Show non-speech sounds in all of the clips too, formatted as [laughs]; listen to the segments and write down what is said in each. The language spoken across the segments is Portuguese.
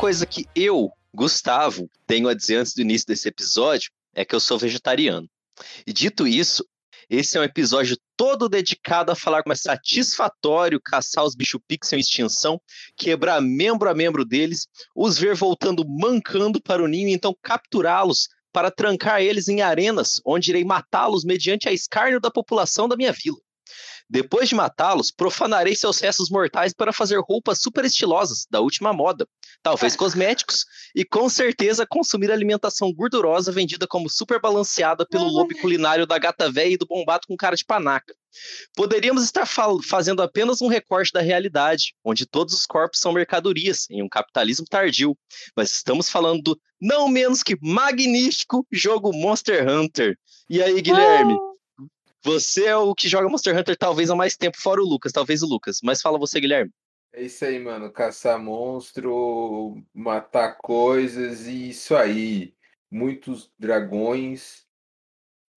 Coisa que eu, Gustavo, tenho a dizer antes do início desse episódio é que eu sou vegetariano. E dito isso, esse é um episódio todo dedicado a falar como é satisfatório caçar os bicho pixel em extinção, quebrar membro a membro deles, os ver voltando mancando para o ninho e então capturá-los para trancar eles em arenas, onde irei matá-los mediante a escárnio da população da minha vila. Depois de matá-los, profanarei seus restos mortais para fazer roupas super estilosas, da última moda, talvez cosméticos, e com certeza consumir alimentação gordurosa vendida como super balanceada pelo lobo culinário da gata véia e do bombado com cara de panaca. Poderíamos estar fazendo apenas um recorte da realidade, onde todos os corpos são mercadorias, em um capitalismo tardio, mas estamos falando do não menos que magnífico jogo Monster Hunter. E aí, Guilherme? Ah. Você é o que joga Monster Hunter talvez há mais tempo, fora o Lucas, talvez o Lucas. Mas fala você, Guilherme. É isso aí, mano. Caçar monstro, matar coisas e isso aí. Muitos dragões.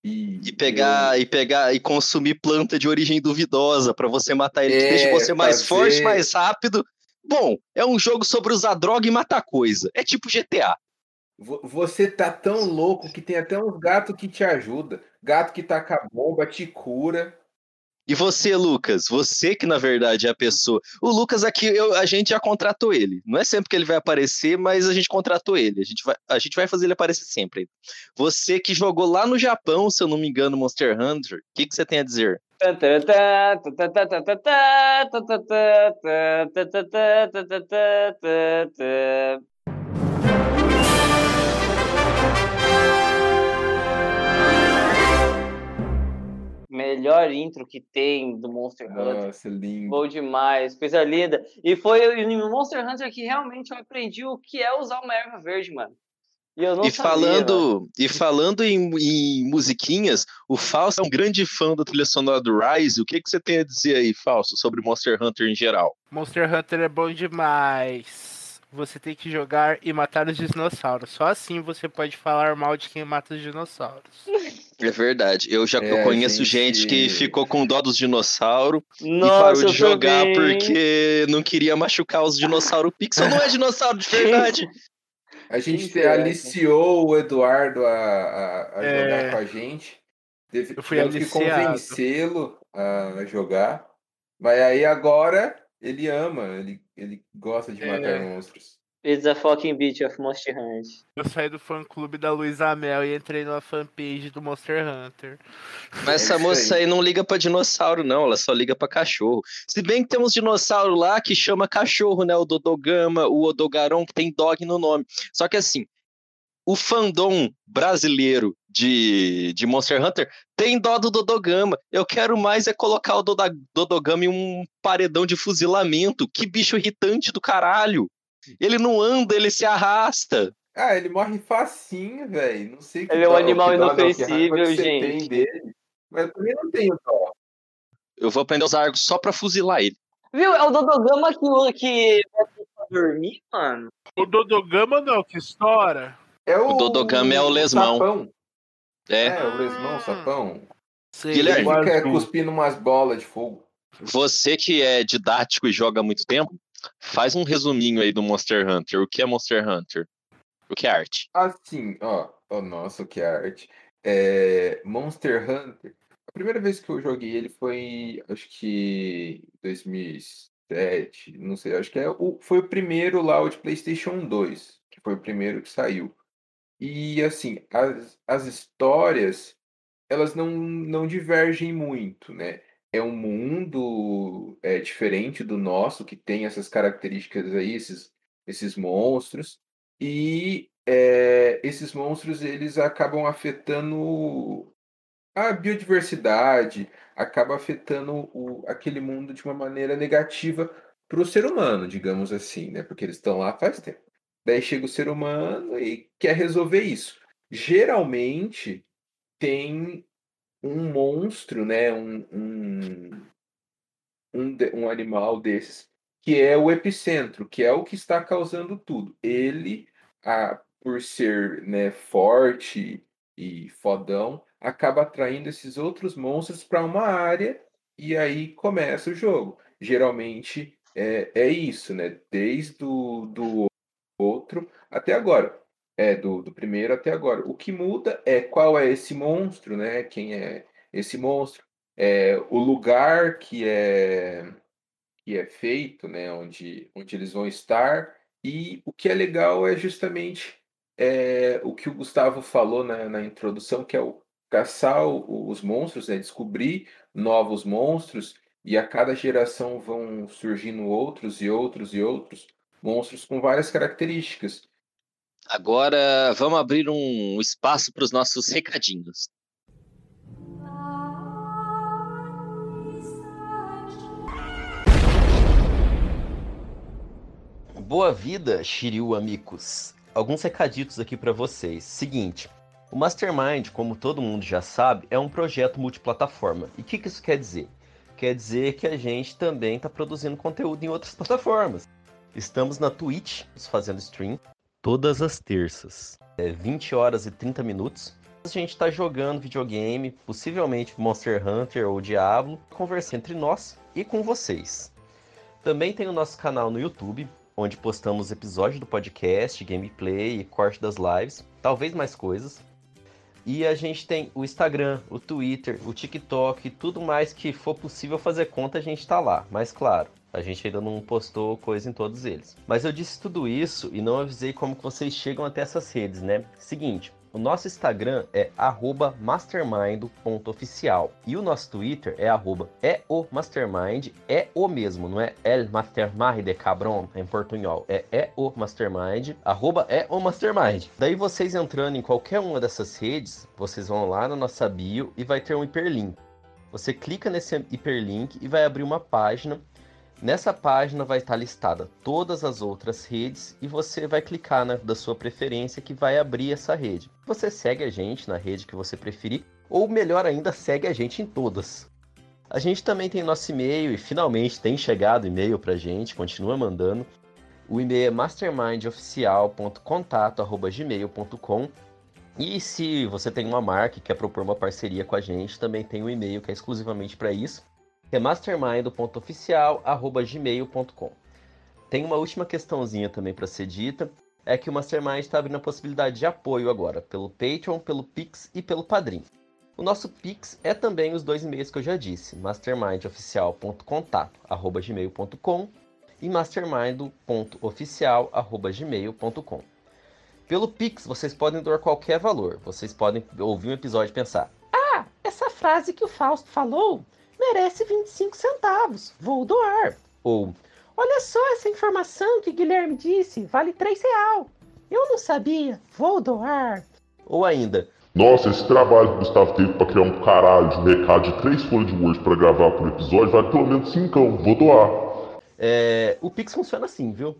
E, e pegar eu... e pegar e consumir planta de origem duvidosa para você matar ele, é, que deixa você mais fazer... forte, mais rápido. Bom, é um jogo sobre usar droga e matar coisa. É tipo GTA. Você tá tão louco que tem até uns gatos que te ajuda. Gato que taca bomba, te cura. E você, Lucas? Você que na verdade é a pessoa. O Lucas aqui, eu, a gente já contratou ele. Não é sempre que ele vai aparecer, mas a gente contratou ele. A gente vai, a gente vai fazer ele aparecer sempre. Você que jogou lá no Japão, se eu não me engano, Monster Hunter, o que, que você tem a dizer? Melhor intro que tem do Monster Hunter. Nossa, lindo. Bom demais, coisa linda. E foi no Monster Hunter que realmente eu aprendi o que é usar uma erva verde, mano. E, e, falando, e falando em, em, musiquinhas, o Fausto é um grande fã da trilha sonora do Rise. O que, que você tem a dizer aí, Fausto, sobre Monster Hunter em geral? Monster Hunter é bom demais você tem que jogar e matar os dinossauros. Só assim você pode falar mal de quem mata os dinossauros. [laughs] É verdade. Eu já é, conheço gente... gente... que ficou com dó dos dinossauros e parou de jogar também. porque não queria machucar os dinossauros pixel. Não é dinossauro de verdade. [laughs] A gente aliciou o Eduardo a, a, a é... jogar com a gente. Teve, Eu fui que convencê-lo a jogar. Mas aí agora ele ama, ele, ele gosta de matar é. monstros. It's a fucking beat of Monster Hunter. Eu saí do fã clube da Luísa Mel e entrei na fanpage do Monster Hunter. Mas essa moça aí não liga pra dinossauro, não. Ela só liga pra cachorro. Se bem que tem uns dinossauros lá que chama cachorro, né? O Dodogama, o Odogaron, que tem dog no nome. Só que assim, o fandom brasileiro de, de Monster Hunter tem dó do Dodogama. Eu quero mais é colocar o Dodogama em um paredão de fuzilamento. Que bicho irritante do caralho. Ele não anda, ele se arrasta. Ah, ele morre facinho, velho. Não sei Ele é um animal inofensível, gente. Dele, mas eu também não tenho dó. Eu vou aprender os argos só pra fuzilar ele. Viu? É o Dodogama que, que dormir, mano. O Dodogama não, que estoura. É o, o Dodogama é o lesmão. Sapão. É. é, o lesmão, o sapão. Sim, Guilherme. Ele fica cuspindo umas bolas de fogo. Você que é didático e joga há muito tempo, faz um resuminho aí do Monster Hunter. O que é Monster Hunter? O que é arte? Assim, ó. Oh, nossa, o que é arte? É, Monster Hunter. A primeira vez que eu joguei ele foi, acho que 2007, não sei, acho que é o, foi o primeiro lá, o de PlayStation 2, que foi o primeiro que saiu. E assim, as, as histórias elas não, não divergem muito, né? É um mundo é, diferente do nosso, que tem essas características aí, esses, esses monstros, e é, esses monstros eles acabam afetando a biodiversidade, acaba afetando o, aquele mundo de uma maneira negativa para o ser humano, digamos assim, né? Porque eles estão lá faz tempo. Daí chega o ser humano e quer resolver isso. Geralmente tem um monstro, né? Um, um, um, um animal desses que é o epicentro, que é o que está causando tudo. Ele, a, por ser né, forte e fodão, acaba atraindo esses outros monstros para uma área e aí começa o jogo. Geralmente é, é isso, né? Desde o do outro até agora. É, do, do primeiro até agora. O que muda é qual é esse monstro, né? Quem é esse monstro. É, o lugar que é que é feito, né? Onde, onde eles vão estar. E o que é legal é justamente é, o que o Gustavo falou na, na introdução, que é o caçar os monstros, né? descobrir novos monstros, e a cada geração vão surgindo outros e outros e outros monstros com várias características. Agora vamos abrir um espaço para os nossos recadinhos. Boa vida, Shiryu amigos. Alguns recaditos aqui para vocês. Seguinte, o Mastermind, como todo mundo já sabe, é um projeto multiplataforma. E o que, que isso quer dizer? Quer dizer que a gente também está produzindo conteúdo em outras plataformas. Estamos na Twitch, fazendo stream, todas as terças. É 20 horas e 30 minutos. A gente está jogando videogame, possivelmente Monster Hunter ou Diablo, conversando entre nós e com vocês. Também tem o nosso canal no YouTube, onde postamos episódios do podcast, gameplay e corte das lives, talvez mais coisas. E a gente tem o Instagram, o Twitter, o TikTok, tudo mais que for possível fazer conta, a gente está lá. Mas claro, a gente ainda não postou coisa em todos eles. Mas eu disse tudo isso e não avisei como que vocês chegam até essas redes, né? Seguinte, o nosso Instagram é mastermind.oficial e o nosso Twitter é arroba é é o mesmo, não é el mastermind de cabron em portunhol, é é o mastermind, arroba é. Daí vocês entrando em qualquer uma dessas redes, vocês vão lá na nossa bio e vai ter um hiperlink. Você clica nesse hiperlink e vai abrir uma página Nessa página vai estar listada todas as outras redes e você vai clicar na da sua preferência que vai abrir essa rede. Você segue a gente na rede que você preferir, ou melhor ainda, segue a gente em todas. A gente também tem nosso e-mail e finalmente tem chegado e-mail pra gente, continua mandando. O e-mail é mastermindoficial.contato@gmail.com. E se você tem uma marca e quer propor uma parceria com a gente, também tem um e-mail que é exclusivamente para isso é mastermind.oficial.gmail.com. Tem uma última questãozinha também para ser dita, é que o Mastermind está abrindo a possibilidade de apoio agora, pelo Patreon, pelo Pix e pelo Padrim. O nosso Pix é também os dois e-mails que eu já disse, mastermindoficial.contato.gmail.com e mastermind.oficial.gmail.com. Pelo Pix, vocês podem doar qualquer valor. Vocês podem ouvir um episódio e pensar: Ah, essa frase que o Fausto falou merece 25 centavos, vou doar. Ou, olha só essa informação que Guilherme disse, vale 3 real. Eu não sabia, vou doar. Ou ainda, nossa, esse trabalho que o Gustavo teve pra criar um caralho de recado de três folhas de Word pra gravar por episódio, vale pelo menos 5, vou doar. É, o Pix funciona assim, viu?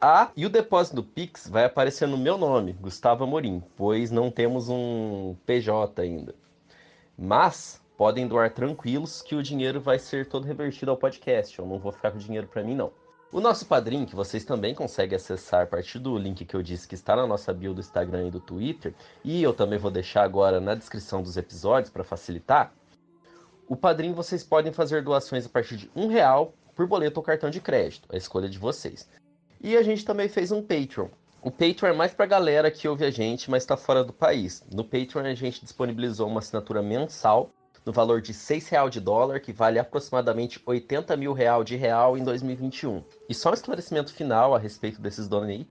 Ah, e o depósito do Pix vai aparecer no meu nome, Gustavo Amorim, pois não temos um PJ ainda. Mas podem doar tranquilos que o dinheiro vai ser todo revertido ao podcast. Eu não vou ficar com dinheiro para mim, não. O nosso padrinho, que vocês também conseguem acessar a partir do link que eu disse que está na nossa bio do Instagram e do Twitter, e eu também vou deixar agora na descrição dos episódios para facilitar. O padrinho vocês podem fazer doações a partir de um real por boleto ou cartão de crédito, a escolha de vocês. E a gente também fez um Patreon. O Patreon é mais para galera que ouve a gente, mas está fora do país. No Patreon a gente disponibilizou uma assinatura mensal no valor de R$ real de dólar, que vale aproximadamente 80 mil real de real em 2021. E só um esclarecimento final a respeito desses donos aí,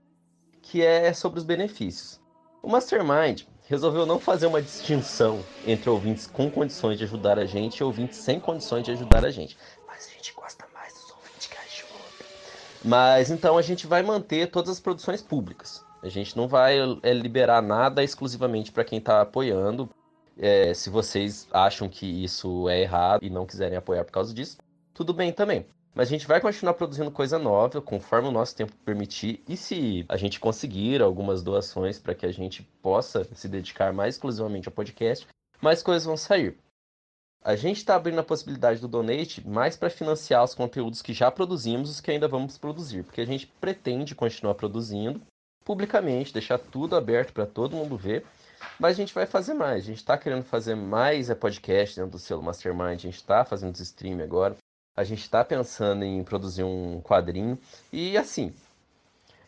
que é sobre os benefícios. O Mastermind resolveu não fazer uma distinção entre ouvintes com condições de ajudar a gente e ouvintes sem condições de ajudar a gente. Mas a gente gosta mais dos ouvintes que ajudam. Mas então a gente vai manter todas as produções públicas. A gente não vai é, liberar nada exclusivamente para quem está apoiando. É, se vocês acham que isso é errado e não quiserem apoiar por causa disso, tudo bem também. Mas a gente vai continuar produzindo coisa nova, conforme o nosso tempo permitir. E se a gente conseguir algumas doações para que a gente possa se dedicar mais exclusivamente ao podcast, mais coisas vão sair. A gente está abrindo a possibilidade do donate mais para financiar os conteúdos que já produzimos e os que ainda vamos produzir, porque a gente pretende continuar produzindo publicamente, deixar tudo aberto para todo mundo ver. Mas a gente vai fazer mais. A gente está querendo fazer mais é podcast dentro do selo Mastermind. A gente está fazendo os stream agora. A gente está pensando em produzir um quadrinho. E assim,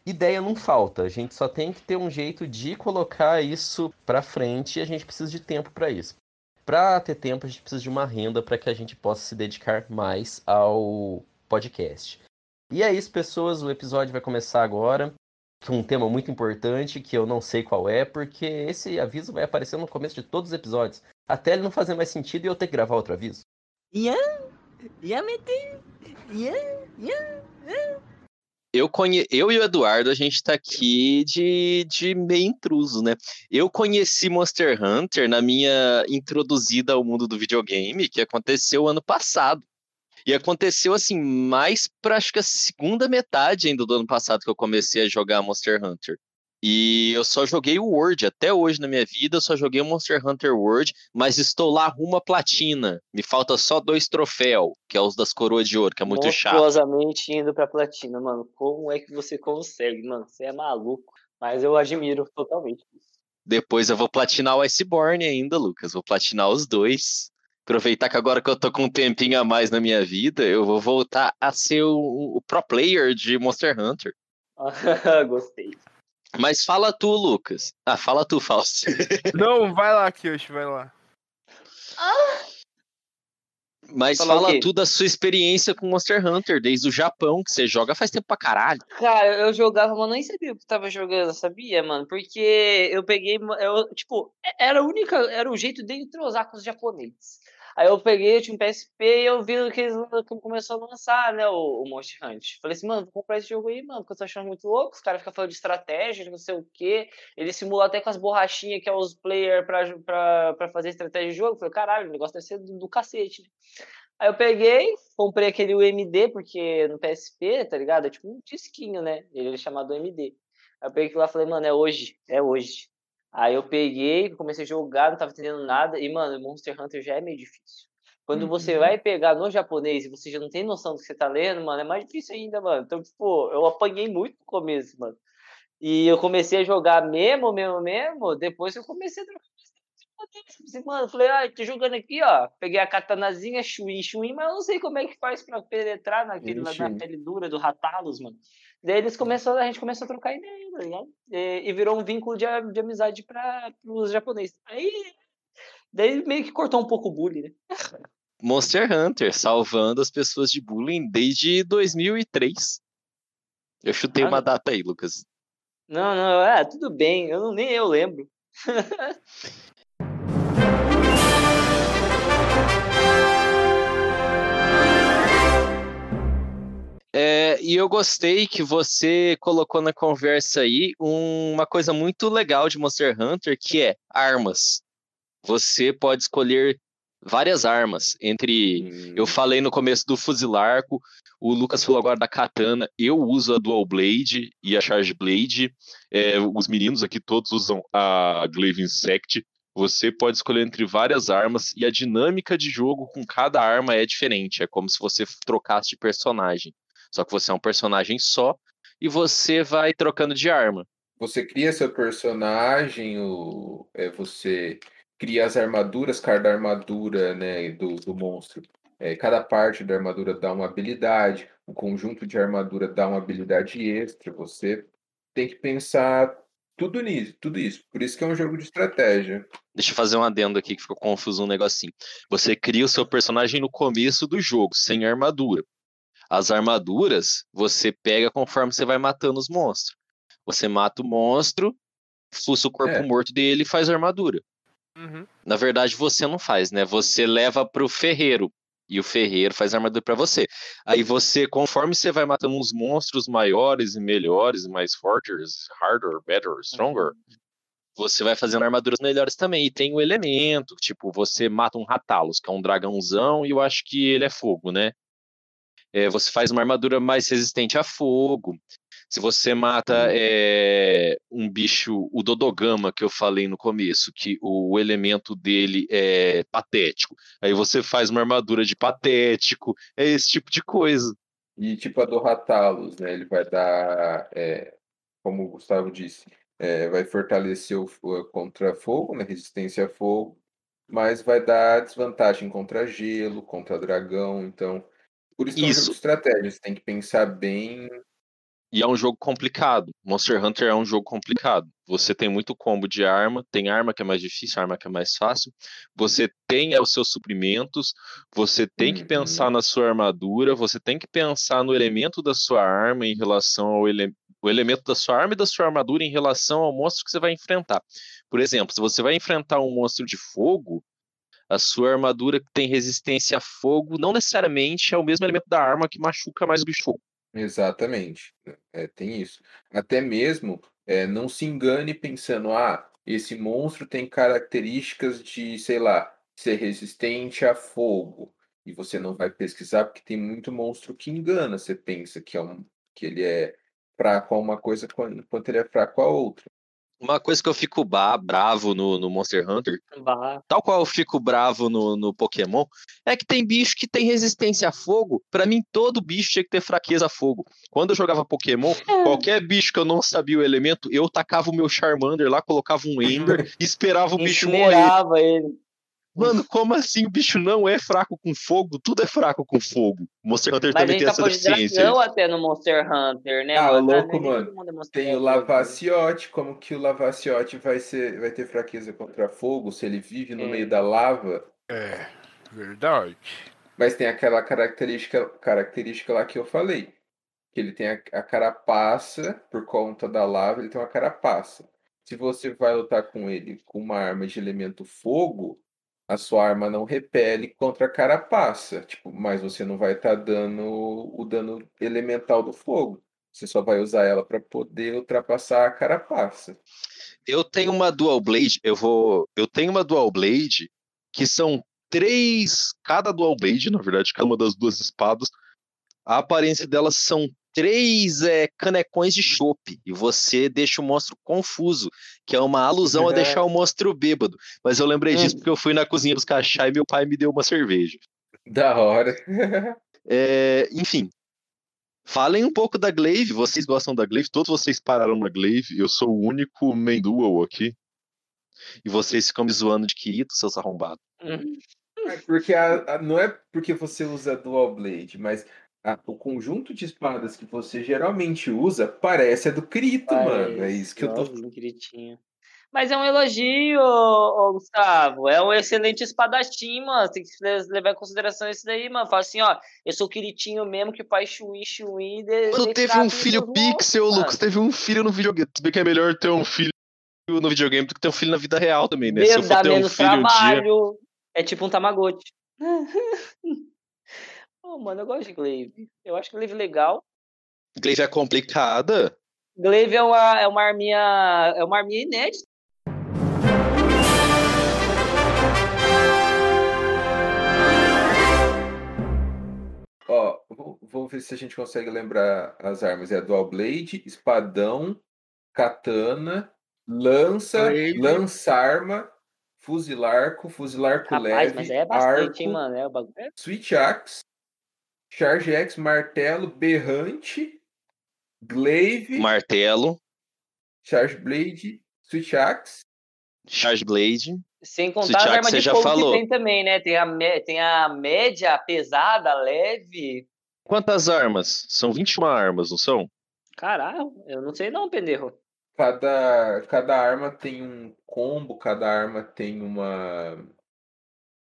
ideia não falta. A gente só tem que ter um jeito de colocar isso para frente e a gente precisa de tempo para isso. Para ter tempo, a gente precisa de uma renda para que a gente possa se dedicar mais ao podcast. E é isso, pessoas. O episódio vai começar agora um tema muito importante que eu não sei qual é, porque esse aviso vai aparecer no começo de todos os episódios. Até ele não fazer mais sentido e eu ter que gravar outro aviso. Yeah. Eu, conhe... eu e o Eduardo, a gente tá aqui de, de meio intruso, né? Eu conheci Monster Hunter na minha introduzida ao mundo do videogame, que aconteceu ano passado. E aconteceu assim, mais pra acho que a segunda metade ainda do ano passado que eu comecei a jogar Monster Hunter. E eu só joguei o World, até hoje na minha vida, eu só joguei o Monster Hunter World, mas estou lá rumo à platina. Me falta só dois troféus, que é os das coroas de ouro, que é muito chato. Monstruosamente indo pra platina, mano. Como é que você consegue, mano? Você é maluco. Mas eu admiro totalmente. Depois eu vou platinar o Iceborne ainda, Lucas. Vou platinar os dois. Aproveitar que agora que eu tô com um tempinho a mais na minha vida, eu vou voltar a ser o, o pro player de Monster Hunter. [laughs] Gostei. Mas fala tu, Lucas. Ah, fala tu, Fausto. [laughs] Não, vai lá, Kyoshi, vai lá. Ah. Mas fala tu da sua experiência com Monster Hunter, desde o Japão, que você joga faz tempo pra caralho. Cara, eu jogava, mas nem sabia o que tava jogando, sabia, mano? Porque eu peguei, eu, tipo, era a única, era o jeito de entrosar com os japoneses. Aí eu peguei, tinha um PSP e eu vi que eles começou a lançar, né, o, o Monster Hunt. Falei assim, mano, vou comprar esse jogo aí, mano, porque eu tô achando muito louco. Os caras ficam falando de estratégia, não sei o quê. Ele simula até com as borrachinhas que é os player pra, pra, pra fazer estratégia de jogo. Falei, caralho, o negócio deve ser do, do cacete, né? Aí eu peguei, comprei aquele UMD, porque no PSP, tá ligado? É tipo um disquinho, né? Ele é chamado UMD. Aí eu peguei lá e falei, mano, é hoje, é hoje. Aí eu peguei, comecei a jogar, não tava entendendo nada. E, mano, Monster Hunter já é meio difícil. Quando uhum. você vai pegar no japonês e você já não tem noção do que você tá lendo, mano, é mais difícil ainda, mano. Então, tipo, eu apanhei muito no começo, mano. E eu comecei a jogar mesmo, mesmo, mesmo, depois eu comecei a trocar assim, mano, falei, ah, tô jogando aqui, ó. Peguei a katanazinha, chuin, chuin, mas eu não sei como é que faz pra penetrar naquele, na, na pele dura do Ratalos, mano. Daí eles começaram, a gente começou a trocar ideia, tá ligado? E, e virou um vínculo de, de amizade para os japoneses. Aí, daí meio que cortou um pouco o bullying, né? [laughs] Monster Hunter, salvando as pessoas de bullying desde 2003. Eu chutei ah, uma data aí, Lucas. Não, não, é, tudo bem, eu não, nem eu lembro. [laughs] É, e eu gostei que você colocou na conversa aí uma coisa muito legal de Monster Hunter, que é armas. Você pode escolher várias armas. Entre. Hum. Eu falei no começo do fuzilarco, o Lucas falou agora da katana. Eu uso a Dual Blade e a Charge Blade. É, os meninos aqui todos usam a Glaive Insect. Você pode escolher entre várias armas e a dinâmica de jogo com cada arma é diferente. É como se você trocasse de personagem. Só que você é um personagem só e você vai trocando de arma. Você cria seu personagem, o, é, você cria as armaduras, cada armadura né, do, do monstro. É, cada parte da armadura dá uma habilidade, o conjunto de armadura dá uma habilidade extra. Você tem que pensar tudo nisso, tudo isso. Por isso que é um jogo de estratégia. Deixa eu fazer um adendo aqui que ficou confuso um negocinho. Você cria o seu personagem no começo do jogo, sem armadura. As armaduras você pega conforme você vai matando os monstros. Você mata o monstro, fuça o corpo é. morto dele e faz armadura. Uhum. Na verdade, você não faz, né? Você leva pro ferreiro. E o ferreiro faz armadura para você. Aí você, conforme você vai matando uns monstros maiores e melhores, mais fortes, harder, better, stronger, uhum. você vai fazendo armaduras melhores também. E tem o elemento, tipo, você mata um Ratalos, que é um dragãozão, e eu acho que ele é fogo, né? É, você faz uma armadura mais resistente a fogo. Se você mata é, um bicho, o Dodogama, que eu falei no começo, que o elemento dele é patético, aí você faz uma armadura de patético, é esse tipo de coisa. E tipo a do Ratalos, né? Ele vai dar, é, como o Gustavo disse, é, vai fortalecer o, contra fogo, né? Resistência a fogo, mas vai dar desvantagem contra gelo, contra dragão, então. Por isso, isso. É um estratégia, você tem que pensar bem e é um jogo complicado. Monster Hunter é um jogo complicado. Você tem muito combo de arma, tem arma que é mais difícil, arma que é mais fácil. Você tem os seus suprimentos, você tem que pensar uhum. na sua armadura, você tem que pensar no elemento da sua arma em relação ao ele... o elemento da sua arma e da sua armadura em relação ao monstro que você vai enfrentar. Por exemplo, se você vai enfrentar um monstro de fogo, a sua armadura que tem resistência a fogo não necessariamente é o mesmo elemento da arma que machuca mais o bicho. Exatamente. É, tem isso. Até mesmo, é, não se engane pensando, ah, esse monstro tem características de, sei lá, ser resistente a fogo. E você não vai pesquisar porque tem muito monstro que engana. Você pensa que, é um, que ele é fraco a uma coisa quanto ele é fraco a outra. Uma coisa que eu fico bravo no, no Monster Hunter, bah. tal qual eu fico bravo no, no Pokémon, é que tem bicho que tem resistência a fogo. Para mim, todo bicho tinha que ter fraqueza a fogo. Quando eu jogava Pokémon, é. qualquer bicho que eu não sabia o elemento, eu tacava o meu Charmander lá, colocava um Ember e [laughs] esperava o bicho morrer. ele. Mano, como assim o bicho não é fraco com fogo? Tudo é fraco com fogo. Monster Hunter Mas também tem tá essa deficiência. Não até no Monster Hunter, né? Ah, mano? louco, mano. Tem o Lavaciote, como que o Lavaciote vai, ser, vai ter fraqueza contra fogo se ele vive no é. meio da lava? É, verdade. Mas tem aquela característica, característica lá que eu falei. Que ele tem a, a carapaça, por conta da lava, ele tem uma carapaça. Se você vai lutar com ele com uma arma de elemento fogo, a sua arma não repele contra a carapaça, tipo, mas você não vai estar tá dando o dano elemental do fogo. Você só vai usar ela para poder ultrapassar a carapaça. Eu tenho uma dual blade, eu vou, eu tenho uma dual blade que são três, cada dual blade, na verdade, cada uma das duas espadas, a aparência delas são três é, canecões de chope e você deixa o monstro confuso, que é uma alusão a deixar o monstro bêbado. Mas eu lembrei disso hum. porque eu fui na cozinha dos cachá e meu pai me deu uma cerveja. Da hora. [laughs] é, enfim. Falem um pouco da Glaive. Vocês gostam da Glaive? Todos vocês pararam na Glaive. Eu sou o único main dual aqui. E vocês ficam me zoando de Kirito, seus arrombados. Hum. É porque a, a, não é porque você usa Dual Blade, mas o conjunto de espadas que você geralmente usa parece a do Crito, mano. É isso que eu tô. Critinho. Mas é um elogio, Gustavo. É um excelente espadachim, mano. Tem que levar em consideração isso daí, mano. Fala assim, ó, eu sou o Quiritinho mesmo que pai Chuí, Chuí. Quando teve um filho pixel, mano. Lucas, teve um filho no videogame. Se bem que é melhor ter um filho no videogame do que ter um filho na vida real também, né? Meu, Se eu for ter um filho trabalho. Um dia... É tipo um Tamagotchi. [laughs] Oh, mano, eu gosto de Glaive. Eu acho Glaive legal. Glaive é complicada? Glaive é uma, é uma arminha. É uma arminha inédita. Ó, vou, vou ver se a gente consegue lembrar as armas. É Dual Blade, espadão, katana, lança, lança-arma, fuzilarco, fuzilarco Rapaz, leve, mas é bastante, arco, hein, mano? É o bagulho. Switch Axe, Charge X, martelo, berrante, glaive, martelo, Charge Blade, Switch Axe, Charge Blade. Sem contar a arma de já fogo falou. que tem também, né? Tem a, tem a média, a pesada, leve. Quantas armas? São 21 armas, não são? Caralho, eu não sei não, pendejo. Cada, cada arma tem um combo, cada arma tem uma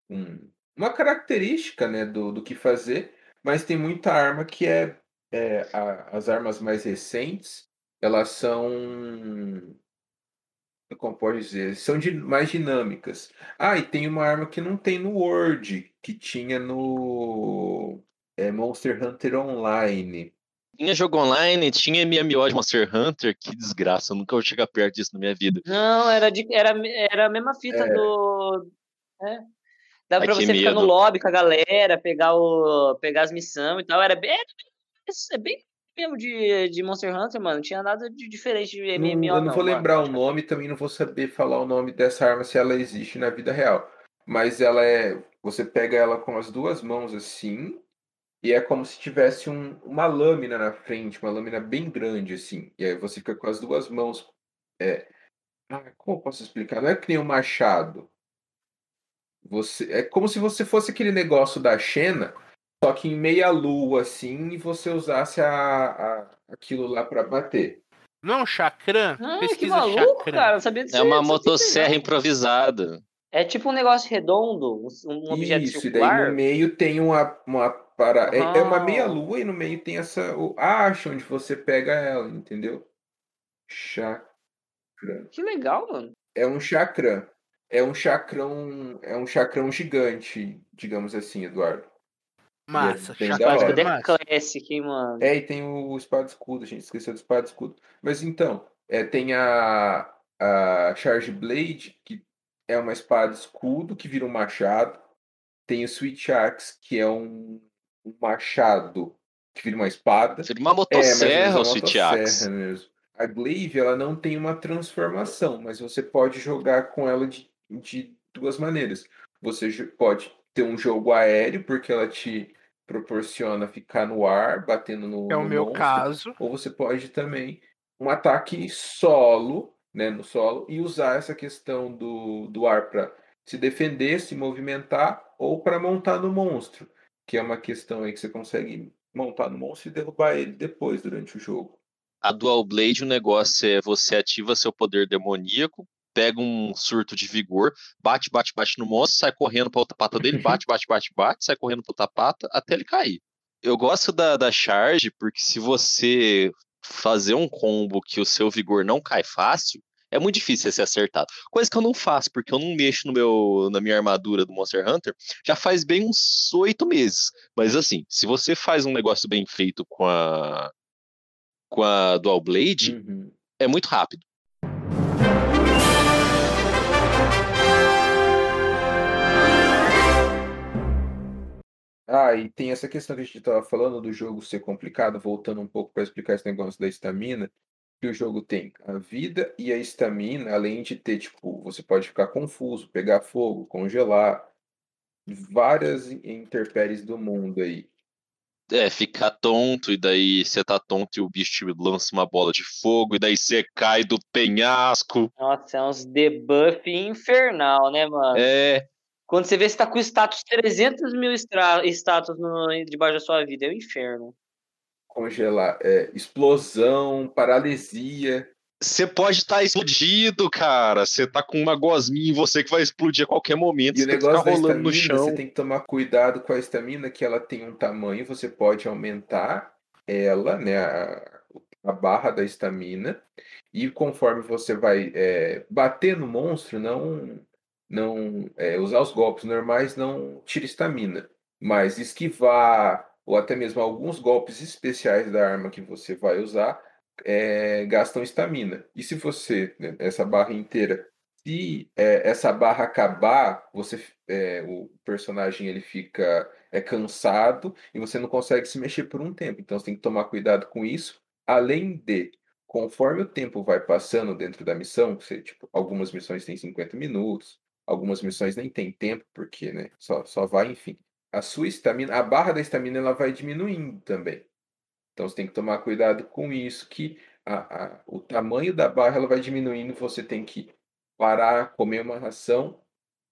um, uma característica, né, do, do que fazer. Mas tem muita arma que é, é a, as armas mais recentes, elas são como pode dizer, são de, mais dinâmicas. Ah, e tem uma arma que não tem no Word, que tinha no é, Monster Hunter Online. Tinha jogo online, tinha MMO de Monster Hunter, que desgraça, eu nunca vou chegar perto disso na minha vida. Não, era, de, era, era a mesma fita é. do. É. Dava Ai, pra você medo. ficar no lobby com a galera, pegar, o, pegar as missões e tal. Era bem, é bem mesmo de, de Monster Hunter, mano. Não tinha nada de diferente de MMO. Não, eu não, vou lembrar o nome, também não vou saber falar o nome dessa arma se ela existe na vida real. Mas ela é. Você pega ela com as duas mãos assim. E é como se tivesse um, uma lâmina na frente, uma lâmina bem grande, assim. E aí você fica com as duas mãos. É... Ah, como eu posso explicar? Não é que nem um machado. Você, é como se você fosse aquele negócio da Xena, só que em meia lua, assim, e você usasse a, a aquilo lá para bater. Não é um chakram? Ah, Pesquisa que maluco, chakram. cara. Sabia disso, é uma motosserra improvisada. É tipo um negócio redondo, um objeto Isso, circular. e daí no meio tem uma, uma para uhum. é, é, uma meia lua e no meio tem essa o acho onde você pega ela, entendeu? Chakra. Que legal, mano. É um chakra. É um chacrão, é um chacrão gigante, digamos assim, Eduardo. Massa, é espada é classic, hein, mano. É, e tem o espada escudo, a gente esqueceu do espada escudo. Mas então, é, tem a, a Charge Blade, que é uma espada escudo que vira um machado. Tem o Switch Axe, que é um, um machado que vira uma espada. Seria uma motosserra é, o Switch Axe. Mesmo. A Glaive, ela não tem uma transformação, mas você pode jogar com ela de, de duas maneiras. Você pode ter um jogo aéreo, porque ela te proporciona ficar no ar, batendo no. É o no meu monstro, caso. Ou você pode também um ataque solo, né, no solo, e usar essa questão do, do ar para se defender, se movimentar, ou para montar no monstro, que é uma questão aí que você consegue montar no monstro e derrubar ele depois durante o jogo. A Dual Blade, o negócio é você ativa seu poder demoníaco, pega um surto de vigor, bate, bate, bate no monstro, sai correndo pra outra pata dele, bate, [laughs] bate, bate, bate, sai correndo pra outra pata até ele cair. Eu gosto da, da charge porque se você fazer um combo que o seu vigor não cai fácil, é muito difícil ser acertado. Coisa que eu não faço, porque eu não mexo no meu, na minha armadura do Monster Hunter já faz bem uns oito meses. Mas assim, se você faz um negócio bem feito com a, com a Dual Blade, uhum. é muito rápido. Ah, e tem essa questão que a gente estava falando do jogo ser complicado, voltando um pouco para explicar esse negócio da estamina, que o jogo tem a vida e a estamina, além de ter, tipo, você pode ficar confuso, pegar fogo, congelar, várias intempéries do mundo aí. É, ficar tonto, e daí você tá tonto e o bicho te lança uma bola de fogo, e daí você cai do penhasco. Nossa, é uns debuff infernal, né, mano? É, quando você vê se tá com status 300 mil status no, debaixo da sua vida, é o um inferno. Congelar, é, explosão, paralisia. Você pode estar tá explodido, cara. Você tá com uma gosminha em você que vai explodir a qualquer momento. E você o negócio que rolando no chão. Você tem que tomar cuidado com a estamina, que ela tem um tamanho, você pode aumentar ela, né? A, a barra da estamina. E conforme você vai é, bater no monstro, não não é, usar os golpes normais não tira estamina, mas esquivar ou até mesmo alguns golpes especiais da arma que você vai usar é, gastam estamina. E se você, né, essa barra inteira, se é, essa barra acabar, você, é, o personagem ele fica é, cansado e você não consegue se mexer por um tempo. Então você tem que tomar cuidado com isso. Além de, conforme o tempo vai passando dentro da missão, você, tipo, algumas missões têm 50 minutos, Algumas missões nem tem tempo, porque né, só, só vai, enfim. A sua estamina, a barra da estamina ela vai diminuindo também. Então você tem que tomar cuidado com isso, que a, a, o tamanho da barra ela vai diminuindo, você tem que parar, comer uma ração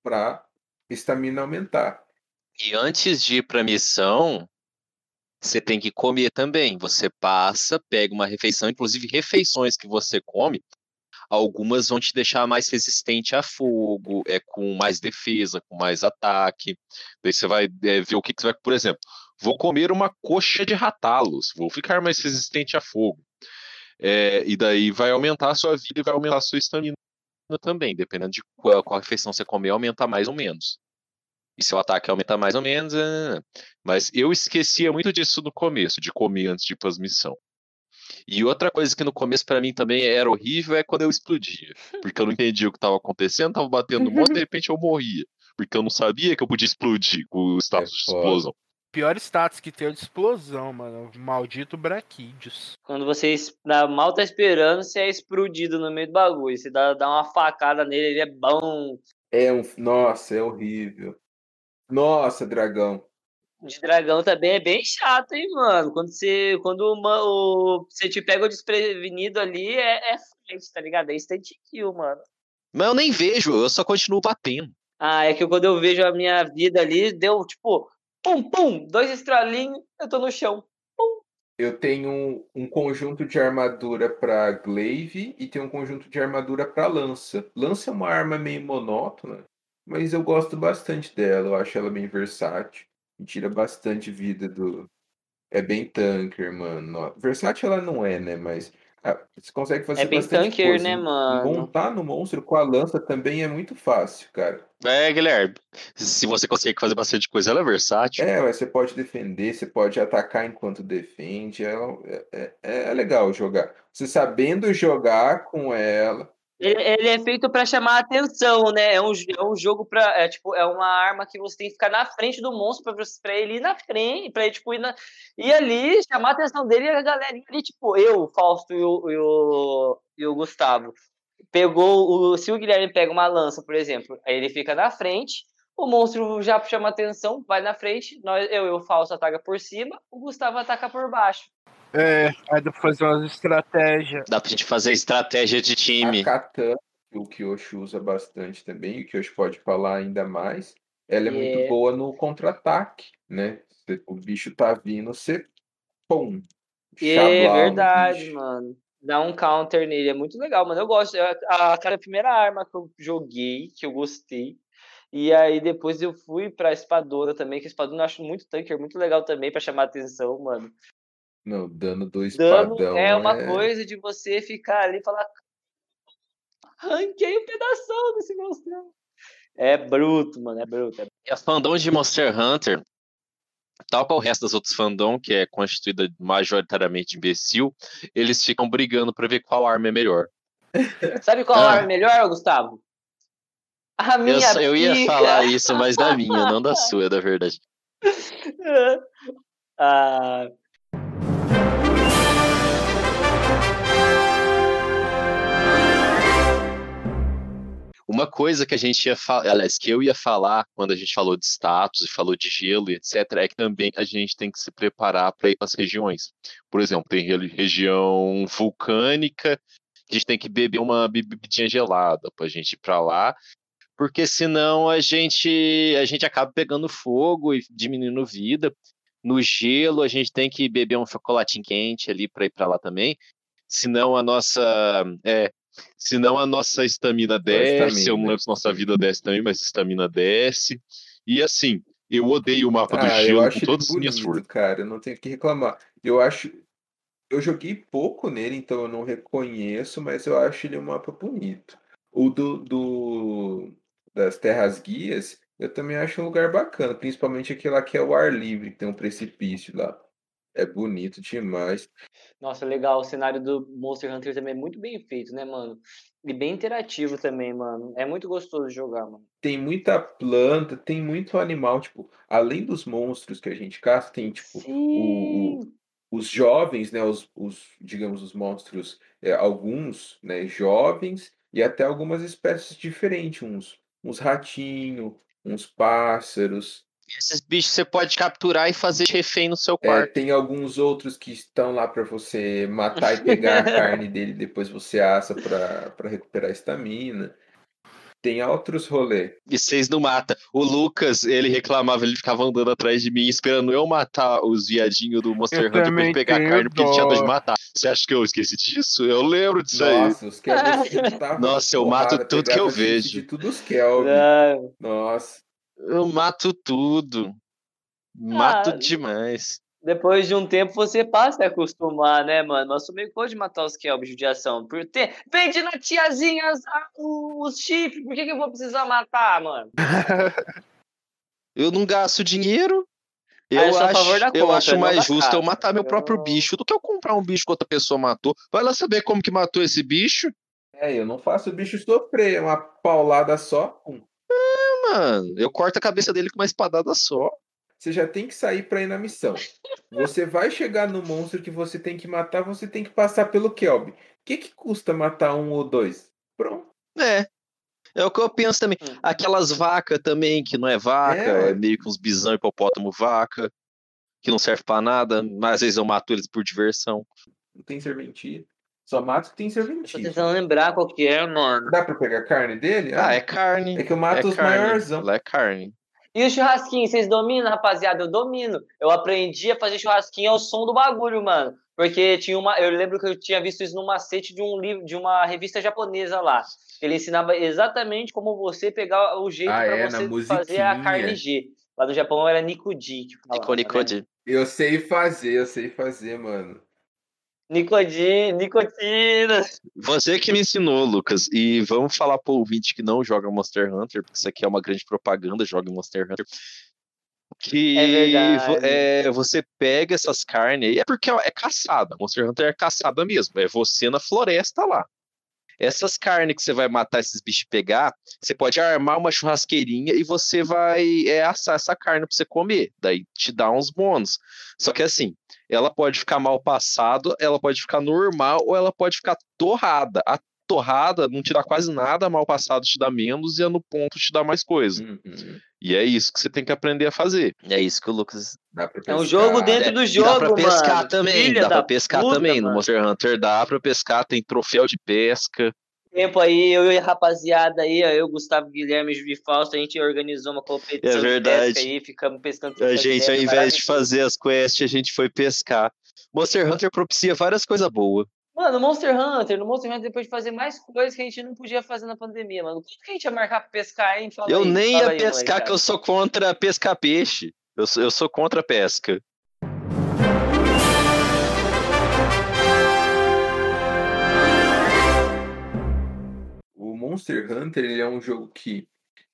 para estamina aumentar. E antes de ir para missão, você tem que comer também. Você passa, pega uma refeição, inclusive refeições que você come, Algumas vão te deixar mais resistente a fogo, é com mais defesa, com mais ataque. Daí você vai é, ver o que, que você vai. Por exemplo, vou comer uma coxa de ratalos, vou ficar mais resistente a fogo. É, e daí vai aumentar a sua vida e vai aumentar a sua estamina. também, dependendo de qual, qual refeição você comer, aumenta mais ou menos. E seu ataque aumenta mais ou menos. Mas eu esquecia muito disso no começo, de comer antes de ir para as. E outra coisa que no começo para mim também era horrível é quando eu explodia. Porque eu não entendia o que estava acontecendo, tava batendo no monte e de [laughs] repente eu morria. Porque eu não sabia que eu podia explodir com o status é de explosão. Pior status que tem é de explosão, mano. Maldito Braquídeos. Quando você mal tá esperando, você é explodido no meio do bagulho. Você dá, dá uma facada nele, ele é bom. É um. Nossa, é horrível. Nossa, dragão de dragão também é bem chato, hein, mano? Quando você, quando uma, o, você te pega o desprevenido ali, é, é frente, tá ligado? É instant kill, mano. Mas eu nem vejo, eu só continuo batendo. Ah, é que quando eu vejo a minha vida ali, deu tipo, pum, pum, dois estralinhos, eu tô no chão. Pum. Eu tenho um, um conjunto de armadura para glaive e tenho um conjunto de armadura para lança. Lança é uma arma meio monótona, mas eu gosto bastante dela, eu acho ela bem versátil tira bastante vida do. É bem tanker, mano. Versátil ela não é, né? Mas ah, você consegue fazer É bem bastante tanker, coisa. né, mano? Montar no monstro com a lança também é muito fácil, cara. É, Guilherme. Se você consegue fazer bastante coisa, ela é versátil. É, você pode defender, você pode atacar enquanto defende. Ela, é, é, é legal jogar. Você sabendo jogar com ela, ele, ele é feito para chamar a atenção, né? É um, é um jogo para é tipo é uma arma que você tem que ficar na frente do monstro para ele ir na frente, para ele tipo ir, na, ir ali chamar a atenção dele e a galerinha ali tipo eu, Fausto e o, e o, e o Gustavo pegou o se o Guilherme pega uma lança, por exemplo, aí ele fica na frente, o monstro já chama atenção, vai na frente, nós eu e o Fausto ataca por cima, o Gustavo ataca por baixo. É, aí dá pra fazer umas estratégias. Dá pra gente fazer estratégia de time. A katana, o Kyoshi usa bastante também, o Kyoshi pode falar ainda mais. Ela é yeah. muito boa no contra-ataque, né? O bicho tá vindo, você. Pum! É verdade, mano. Dá um counter nele, é muito legal, mano. Eu gosto. A, a primeira arma que eu joguei, que eu gostei. E aí depois eu fui pra espadona também, que a espadona eu acho muito tanker, muito legal também para chamar atenção, mano. Não, dano do espadão. Dano é uma é... coisa de você ficar ali e falar. Ranquei um pedaço desse monstro. É bruto, mano, é bruto. É... E as fandom de Monster Hunter, tal qual o resto das outras fandom, que é constituída majoritariamente de imbecil, eles ficam brigando pra ver qual arma é melhor. Sabe qual ah. arma é melhor, Gustavo? A minha eu, eu ia falar isso, mas da minha, não da [laughs] sua, da verdade. ah, Uma coisa que a gente ia falar, aliás, que eu ia falar quando a gente falou de status e falou de gelo e etc., é que também a gente tem que se preparar para ir para as regiões. Por exemplo, tem região vulcânica, a gente tem que beber uma bebidinha gelada para a gente ir para lá, porque senão a gente a gente acaba pegando fogo e diminuindo vida. No gelo, a gente tem que beber um chocolatinho quente ali para ir para lá também. Senão a nossa. É, senão a nossa estamina desce. eu não lembro se nossa vida desce também, mas estamina desce. E assim, eu odeio o mapa ah, do gelo com todas as minhas forças. Cara, eu não tenho que reclamar. Eu acho. Eu joguei pouco nele, então eu não reconheço, mas eu acho ele um mapa bonito. O do, do das Terras Guias, eu também acho um lugar bacana, principalmente aquele lá que é o ar livre, que tem um precipício lá. É bonito demais. Nossa, legal. O cenário do Monster Hunter também é muito bem feito, né, mano? E bem interativo também, mano. É muito gostoso jogar, mano. Tem muita planta, tem muito animal, tipo, além dos monstros que a gente caça, tem, tipo, o, o, os jovens, né, os, os, digamos, os monstros, é, alguns, né, jovens, e até algumas espécies diferentes, uns, uns ratinhos, uns pássaros. Esses bichos você pode capturar e fazer refém no seu é, quarto. É, tem alguns outros que estão lá para você matar e [laughs] pegar a carne dele, depois você assa para recuperar a estamina. Tem outros rolês. E vocês não matam. O Lucas, ele reclamava, ele ficava andando atrás de mim, esperando eu matar os viadinhos do Monster eu Hunter pra ele pegar a carne, porque ele tinha de matar. Você acha que eu esqueci disso? Eu lembro disso Nossa, aí. Os [laughs] Nossa, eu mato tudo que eu vejo. De tudo os Kelvin. Nossa. Eu mato tudo. Mato ah, demais. depois de um tempo você passa a acostumar, né, mano? Nosso meio pode matar os Kelb de judiação. Por ter... Vende na tiazinhas os chifres, por que, que eu vou precisar matar, mano? [laughs] eu não gasto dinheiro. Eu, eu acho, eu acho mais justo casa. eu matar meu próprio bicho do que eu comprar um bicho que outra pessoa matou. Vai lá saber como que matou esse bicho. É, eu não faço o bicho sofrer, é uma paulada só. É, mano, eu corto a cabeça dele com uma espadada só você já tem que sair para ir na missão. Você vai chegar no monstro que você tem que matar, você tem que passar pelo Kelb. O que, que custa matar um ou dois? Pronto. É. É o que eu penso também. Hum. Aquelas vacas também, que não é vaca, é, é meio que uns bisão, hipopótamo, vaca, que não serve para nada, mas às vezes eu mato eles por diversão. Não tem serventia. Só mato que tem serventia. Tô tentando lembrar qual que é, mano. Dá pra pegar carne dele? Ah, é carne. É que eu mato é os maiorzão. Ela é carne. E o churrasquinho, vocês dominam, rapaziada? Eu domino. Eu aprendi a fazer churrasquinho ao som do bagulho, mano. Porque tinha uma. Eu lembro que eu tinha visto isso no macete de um livro, de uma revista japonesa lá. Ele ensinava exatamente como você pegar o jeito ah, para é, você fazer a carne G. Lá no Japão era falava. Nico, Nikudi. Eu sei fazer, eu sei fazer, mano. Nicodina, nicotina. Você que me ensinou, Lucas. E vamos falar pro ouvinte que não joga Monster Hunter, porque isso aqui é uma grande propaganda, joga Monster Hunter. Que é, é você pega essas carnes aí, é porque é caçada. Monster Hunter é caçada mesmo. É você na floresta lá. Essas carnes que você vai matar esses bichos pegar, você pode armar uma churrasqueirinha e você vai é, assar essa carne para você comer. Daí te dá uns bônus. Só que assim, ela pode ficar mal passado, ela pode ficar normal ou ela pode ficar torrada. A torrada não te dá quase nada, mal passado te dá menos e a no ponto te dá mais coisa. Uhum. E é isso que você tem que aprender a fazer. É isso que o Lucas. É um jogo dentro do jogo, Dá pra pescar mano. também. Filha dá pra pescar puta, também. Mano. No Monster Hunter dá pra pescar, tem troféu de pesca tempo aí, eu e a rapaziada aí, eu, Gustavo Guilherme e Juvi Fausto, a gente organizou uma competição é verdade. de pesca aí, ficamos pescando. A gente, ao invés de fazer as quests, a gente foi pescar. Monster Hunter propicia várias coisas boas. Mano, Monster Hunter, no Monster Hunter, depois de fazer mais coisas que a gente não podia fazer na pandemia, mano. O que a gente ia marcar pra pescar, hein? Fala eu aí, nem ia aí, pescar, que eu sou contra pescar peixe. Eu sou, eu sou contra a pesca. Monster Hunter ele é um jogo que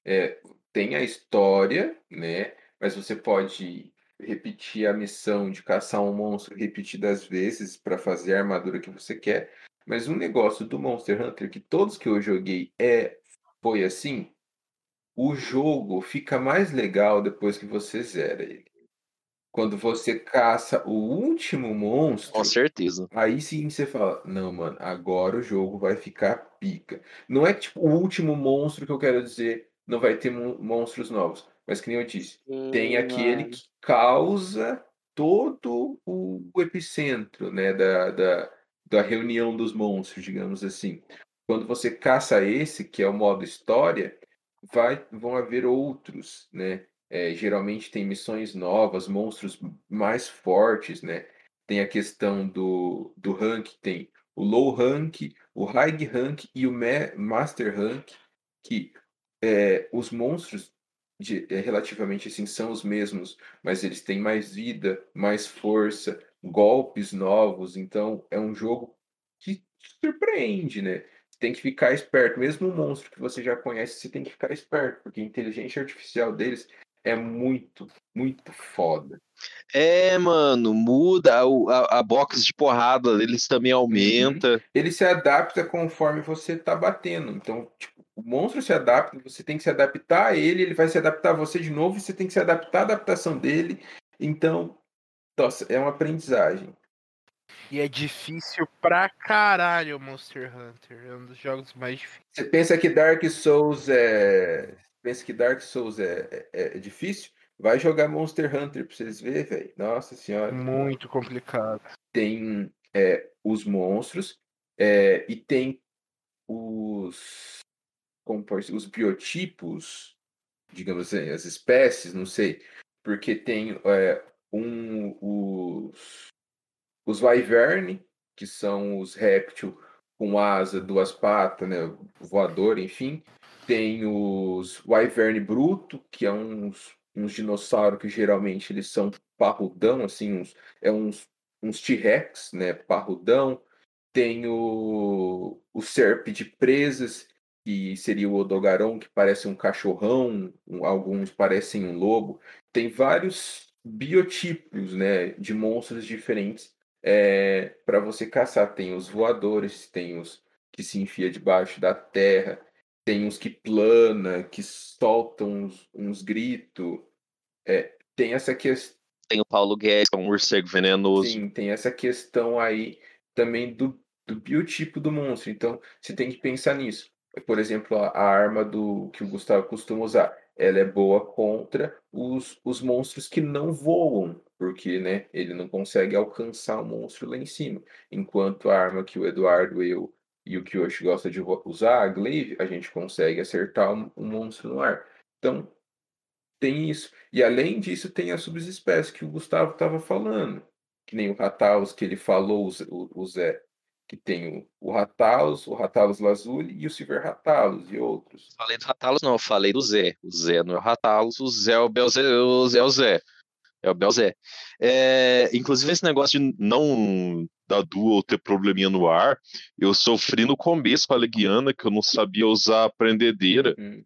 é, tem a história, né? Mas você pode repetir a missão de caçar um monstro repetidas vezes para fazer a armadura que você quer. Mas um negócio do Monster Hunter que todos que eu joguei é foi assim, o jogo fica mais legal depois que você zera ele. Quando você caça o último monstro. Com certeza. Aí sim você fala: Não, mano, agora o jogo vai ficar pica. Não é tipo o último monstro que eu quero dizer, não vai ter monstros novos. Mas que nem eu disse, hum, tem aquele que causa todo o epicentro né, da, da, da reunião dos monstros, digamos assim. Quando você caça esse, que é o modo história, vai, vão haver outros, né? É, geralmente tem missões novas, monstros mais fortes, né? Tem a questão do, do rank, tem o low rank, o high rank e o master rank, que é, os monstros de, é, relativamente assim são os mesmos, mas eles têm mais vida, mais força, golpes novos, então é um jogo que surpreende, né? Tem que ficar esperto, mesmo o monstro que você já conhece, você tem que ficar esperto, porque a inteligência artificial deles é muito, muito foda. É, mano, muda a, a box de porrada deles também uhum. aumenta. Uhum. Ele se adapta conforme você tá batendo. Então, tipo, o monstro se adapta, você tem que se adaptar a ele, ele vai se adaptar a você de novo, você tem que se adaptar à adaptação dele. Então, nossa, é uma aprendizagem. E é difícil pra caralho Monster Hunter. É um dos jogos mais difíceis. Você pensa que Dark Souls é pensa que Dark Souls é, é, é difícil, vai jogar Monster Hunter pra vocês verem, velho. Nossa senhora. Muito complicado. Tem é, os monstros é, e tem os, os biotipos, digamos assim, as espécies, não sei, porque tem é, um, os, os Wyvern, que são os répteis com asa, duas patas, né, voador, enfim tem os Wyvern Bruto, que é uns uns dinossauros que geralmente eles são parrudão, assim, uns, é uns, uns T-Rex, né? Parrudão. Tem o, o Serp de presas, que seria o Odogaron, que parece um cachorrão, alguns parecem um lobo. Tem vários biotipos né, de monstros diferentes é, para você caçar. Tem os voadores, tem os que se enfia debaixo da terra, tem uns que plana, que soltam uns, uns gritos. É, tem essa questão. Tem o Paulo Guedes, que é um morcego venenoso. Sim, tem essa questão aí também do, do biotipo do monstro. Então, você tem que pensar nisso. Por exemplo, a, a arma do que o Gustavo costuma usar ela é boa contra os, os monstros que não voam, porque né, ele não consegue alcançar o monstro lá em cima. Enquanto a arma que o Eduardo, eu e o Kyoshi gosta de usar, a Glaive, a gente consegue acertar um, um monstro no ar. Então, tem isso. E além disso, tem as subespécies que o Gustavo estava falando. Que nem o Rataus que ele falou, o, o Zé que tem o, Ratalos, o Ratalos Lazuli e o Silver Ratalos e outros. Falei do Ratalos, não, eu falei do Zé. O Zé não é o Ratalos, o Zé é o Belzé, o Zé é o Zé. É o Belzé. É, inclusive, esse negócio de não dar dual ter probleminha no ar, eu sofri no começo com a Leguiana, que eu não sabia usar a prendedeira. Uhum.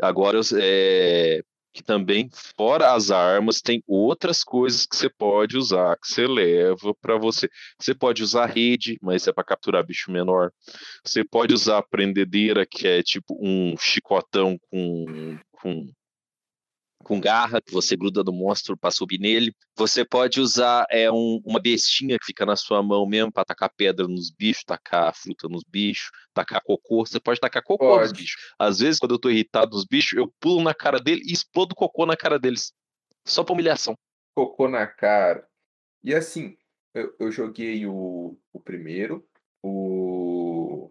Agora, eu, é, que também, fora as armas, tem outras coisas que você pode usar, que você leva para você. Você pode usar rede, mas é para capturar bicho menor. Você pode usar prendedeira, que é tipo um chicotão com, com com garra, que você gruda no monstro para subir nele. Você pode usar é, um, uma bestinha que fica na sua mão mesmo para tacar pedra nos bichos, tacar fruta nos bichos, tacar cocô. Você pode tacar cocô pode. nos bichos. Às vezes, quando eu tô irritado nos bichos, eu pulo na cara dele e explodo cocô na cara deles. Só pra humilhação. Cocô na cara. E assim, eu, eu joguei o, o primeiro, o,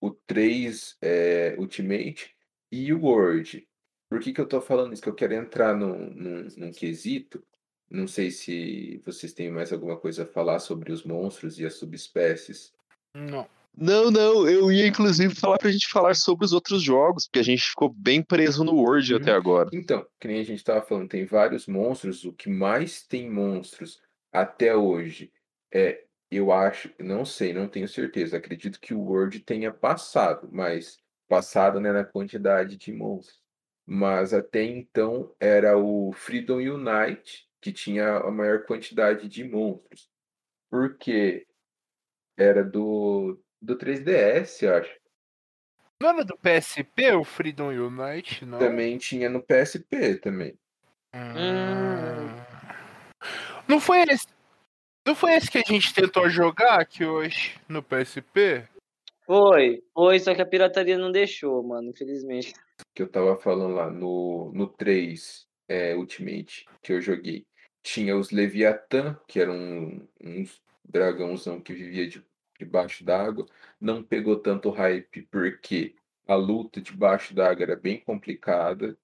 o 3 é, Ultimate e o World. Por que, que eu estou falando isso? Que eu quero entrar num, num, num quesito. Não sei se vocês têm mais alguma coisa a falar sobre os monstros e as subespécies. Não. Não, não, eu ia inclusive falar pra gente falar sobre os outros jogos, porque a gente ficou bem preso no Word uhum. até agora. Então, que nem a gente tava falando, tem vários monstros, o que mais tem monstros até hoje é, eu acho, não sei, não tenho certeza, acredito que o Word tenha passado, mas passado né, na quantidade de monstros mas até então era o Freedom Unite que tinha a maior quantidade de monstros. Porque era do, do 3DS, eu acho. Não era do PSP o Freedom Unite, não? Também tinha no PSP também. Hum. Não foi esse. Não foi esse que a gente tentou jogar aqui hoje no PSP? Foi, foi, só que a pirataria não deixou, mano, infelizmente que eu tava falando lá no, no 3 é, Ultimate que eu joguei. Tinha os Leviatã, que eram um, uns dragãozão que vivia de, debaixo d'água. Não pegou tanto hype porque a luta debaixo d'água era bem complicada.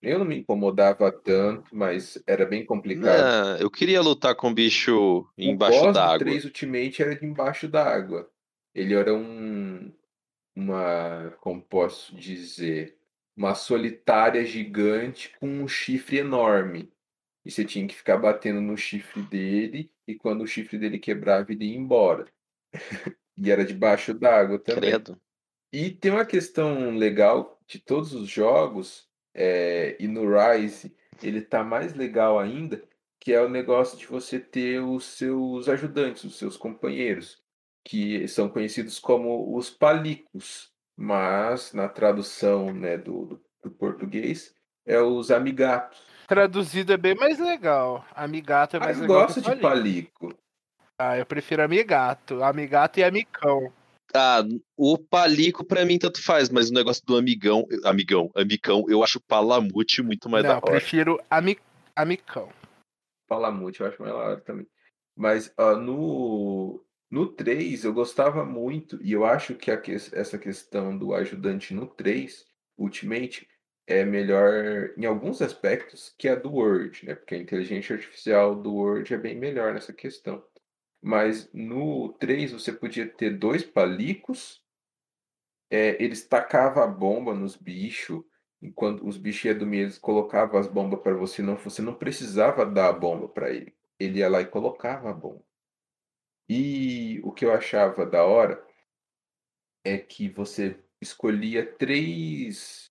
Eu não me incomodava tanto, mas era bem complicado. Não, eu queria lutar com bicho embaixo d'água. O 3 Ultimate era de embaixo d'água. Ele era um uma, como posso dizer, uma solitária gigante com um chifre enorme. E você tinha que ficar batendo no chifre dele, e quando o chifre dele quebrava, ele ia embora. [laughs] e era debaixo d'água também. Credo. E tem uma questão legal de todos os jogos, é, e no Rise ele tá mais legal ainda, que é o negócio de você ter os seus ajudantes, os seus companheiros, que são conhecidos como os palicos mas na tradução né, do, do, do português é os amigatos. Traduzido é bem mais legal. Amigato é mais ah, legal. Eu gosto de palico. Ah, eu prefiro amigato. Amigato e amicão. Ah, o palico pra mim tanto faz, mas o negócio do amigão, amigão, amicão, eu acho palamute muito mais Não, da hora. Eu prefiro ami, amicão. Palamute eu acho mais da hora também. Mas uh, no, no 3, eu gostava muito, e eu acho que, que essa questão do ajudante no 3, Ultimate, é melhor em alguns aspectos que a do Word, né? Porque a inteligência artificial do Word é bem melhor nessa questão. Mas no 3 você podia ter dois palicos, é, eles tacavam a bomba nos bichos, enquanto os bichos iam dormir, eles colocavam as bombas para você, não, você não precisava dar a bomba para ele. Ele ia lá e colocava a bomba. E o que eu achava da hora é que você escolhia três,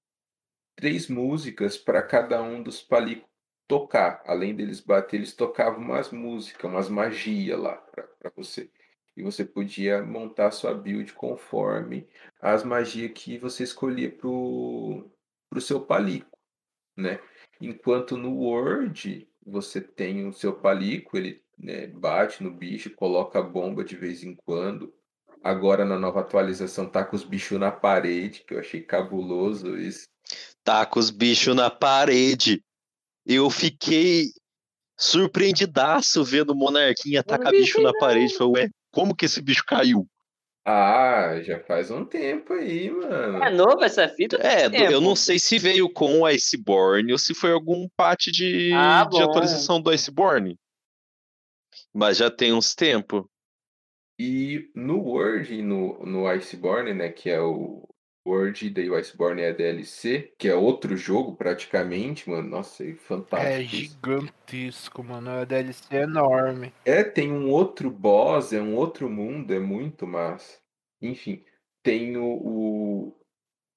três músicas para cada um dos palicos tocar. Além deles bater, eles tocavam umas músicas, umas magias lá para você. E você podia montar sua build conforme as magias que você escolhia pro, pro seu palico, né? Enquanto no Word você tem o seu palico, ele né, bate no bicho, coloca a bomba de vez em quando. Agora na nova atualização tá com os bichos na parede, que eu achei cabuloso isso. Tá com os bichos na parede. Eu fiquei surpreendidaço vendo o Monarquinha tacar bicho na parede. Falei, ué, como que esse bicho caiu? Ah, já faz um tempo aí, mano. É novo essa fita? É, tempo. eu não sei se veio com o Iceborne ou se foi algum patch de, ah, de atualização do Iceborne. Mas já tem uns tempos. E no Word e no, no Iceborne, né, que é o Word, daí o Iceborne é a DLC, que é outro jogo praticamente, mano. Nossa, é fantástico. É gigantesco, mano. É a DLC enorme. É, tem um outro boss, é um outro mundo, é muito massa. Enfim, tem o. o...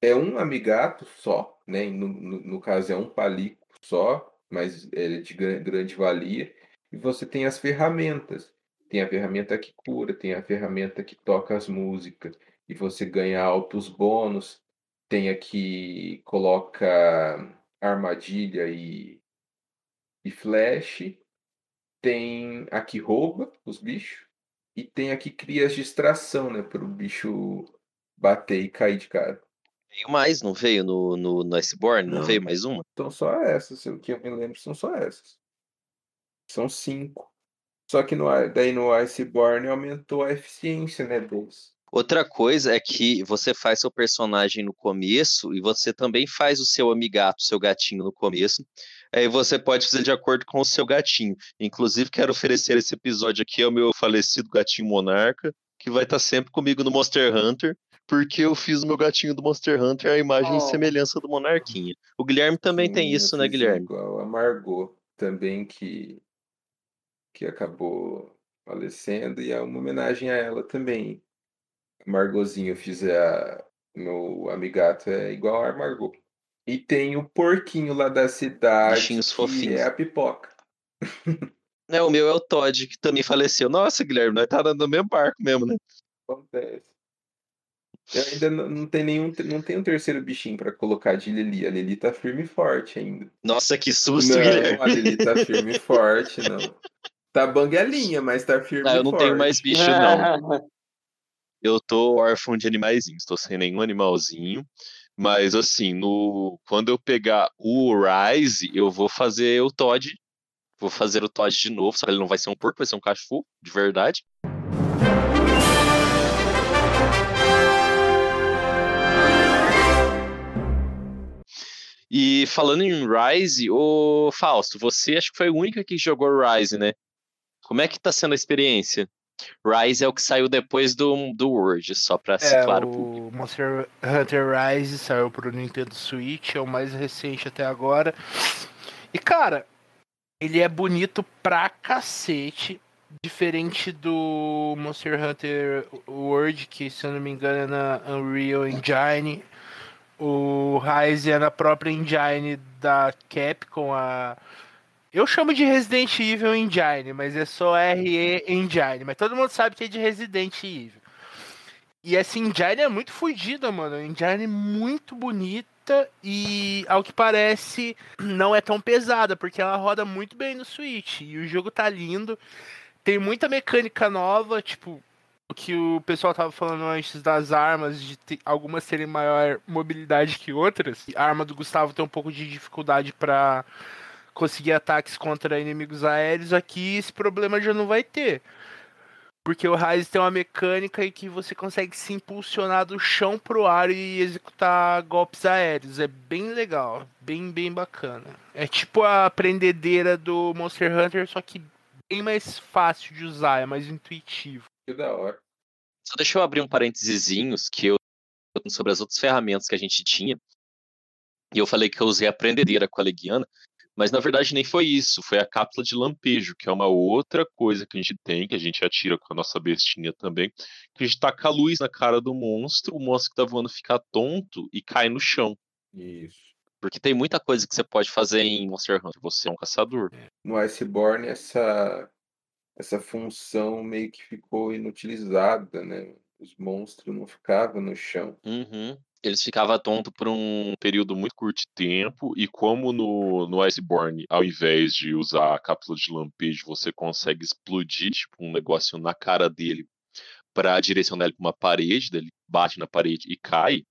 É um amigato só, né? No, no, no, caso, é um palico só, mas ele é de grande valia. E você tem as ferramentas. Tem a ferramenta que cura, tem a ferramenta que toca as músicas e você ganha altos bônus. Tem aqui, coloca armadilha e, e flash. Tem aqui rouba os bichos. E tem aqui cria as distração, né? Para o bicho bater e cair de cara. Veio mais, não veio no, no, no Iceborne? Não, não veio mais uma? Então só essas, o que eu me lembro são só essas. São cinco. Só que no, daí no Iceborne aumentou a eficiência, né, deles. Outra coisa é que você faz seu personagem no começo e você também faz o seu amigato, seu gatinho no começo. Aí você pode fazer de acordo com o seu gatinho. Inclusive, quero oferecer esse episódio aqui ao meu falecido gatinho Monarca, que vai estar sempre comigo no Monster Hunter, porque eu fiz o meu gatinho do Monster Hunter a imagem oh. e semelhança do Monarquinha. O Guilherme também Sim, tem isso, né, Guilherme? Igual a Margot também, que, que acabou falecendo, e é uma homenagem a ela também. Margozinho, eu fiz a. Meu amigato é igual a Margot. E tem o porquinho lá da cidade. Bichinhos fofinhos. é a pipoca. É, o meu é o Todd, que também faleceu. Nossa, Guilherme, nós tá no mesmo barco mesmo, né? Acontece. Eu ainda não, não tem nenhum, não tem um terceiro bichinho para colocar de Lili. A Lili tá firme e forte ainda. Nossa, que susto, não, Guilherme. A Lili tá firme e forte, não. [laughs] Tá banguelinha, mas tá firme e eu não forte. tenho mais bicho, não. [laughs] eu tô órfão de animaizinhos, tô sem nenhum animalzinho. Mas assim, no quando eu pegar o Rise, eu vou fazer o Todd. Vou fazer o Todd de novo, só que ele não vai ser um porco, vai ser um cachorro, de verdade. E falando em Rise, o Fausto, você acho que foi o único que jogou Rise, né? Como é que tá sendo a experiência? Rise é o que saiu depois do, do World, só pra é, claro o público. Monster Hunter Rise saiu pro Nintendo Switch, é o mais recente até agora. E cara, ele é bonito pra cacete. Diferente do Monster Hunter World, que se eu não me engano é na Unreal Engine. O Rise é na própria engine da Capcom, a eu chamo de Resident Evil Engine, mas é só RE Engine. Mas todo mundo sabe que é de Resident Evil. E essa engine é muito fodida, mano. Engine muito bonita e, ao que parece, não é tão pesada, porque ela roda muito bem no Switch. E o jogo tá lindo. Tem muita mecânica nova, tipo, o que o pessoal tava falando antes das armas, de ter, algumas terem maior mobilidade que outras. A arma do Gustavo tem um pouco de dificuldade para conseguir ataques contra inimigos aéreos, aqui esse problema já não vai ter. Porque o Rise tem uma mecânica em que você consegue se impulsionar do chão pro ar e executar golpes aéreos. É bem legal, bem, bem bacana. É tipo a prendedeira do Monster Hunter, só que bem mais fácil de usar, é mais intuitivo. Que da hora. Só deixa eu abrir um parênteses que eu sobre as outras ferramentas que a gente tinha. E eu falei que eu usei a prendedeira com a Leguiana, mas na verdade nem foi isso, foi a cápsula de lampejo, que é uma outra coisa que a gente tem, que a gente atira com a nossa bestinha também, que a gente taca a luz na cara do monstro, o monstro que tá voando fica tonto e cai no chão. Isso. Porque tem muita coisa que você pode fazer em Monster Hunter. Você é um caçador. No Iceborne, essa, essa função meio que ficou inutilizada, né? Os monstros não ficavam no chão. Uhum. Eles ficavam tontos por um período muito curto de tempo. E como no, no Iceborne, ao invés de usar a cápsula de lampejo, você consegue explodir tipo, um negócio na cara dele para direcionar ele para uma parede, ele bate na parede e cai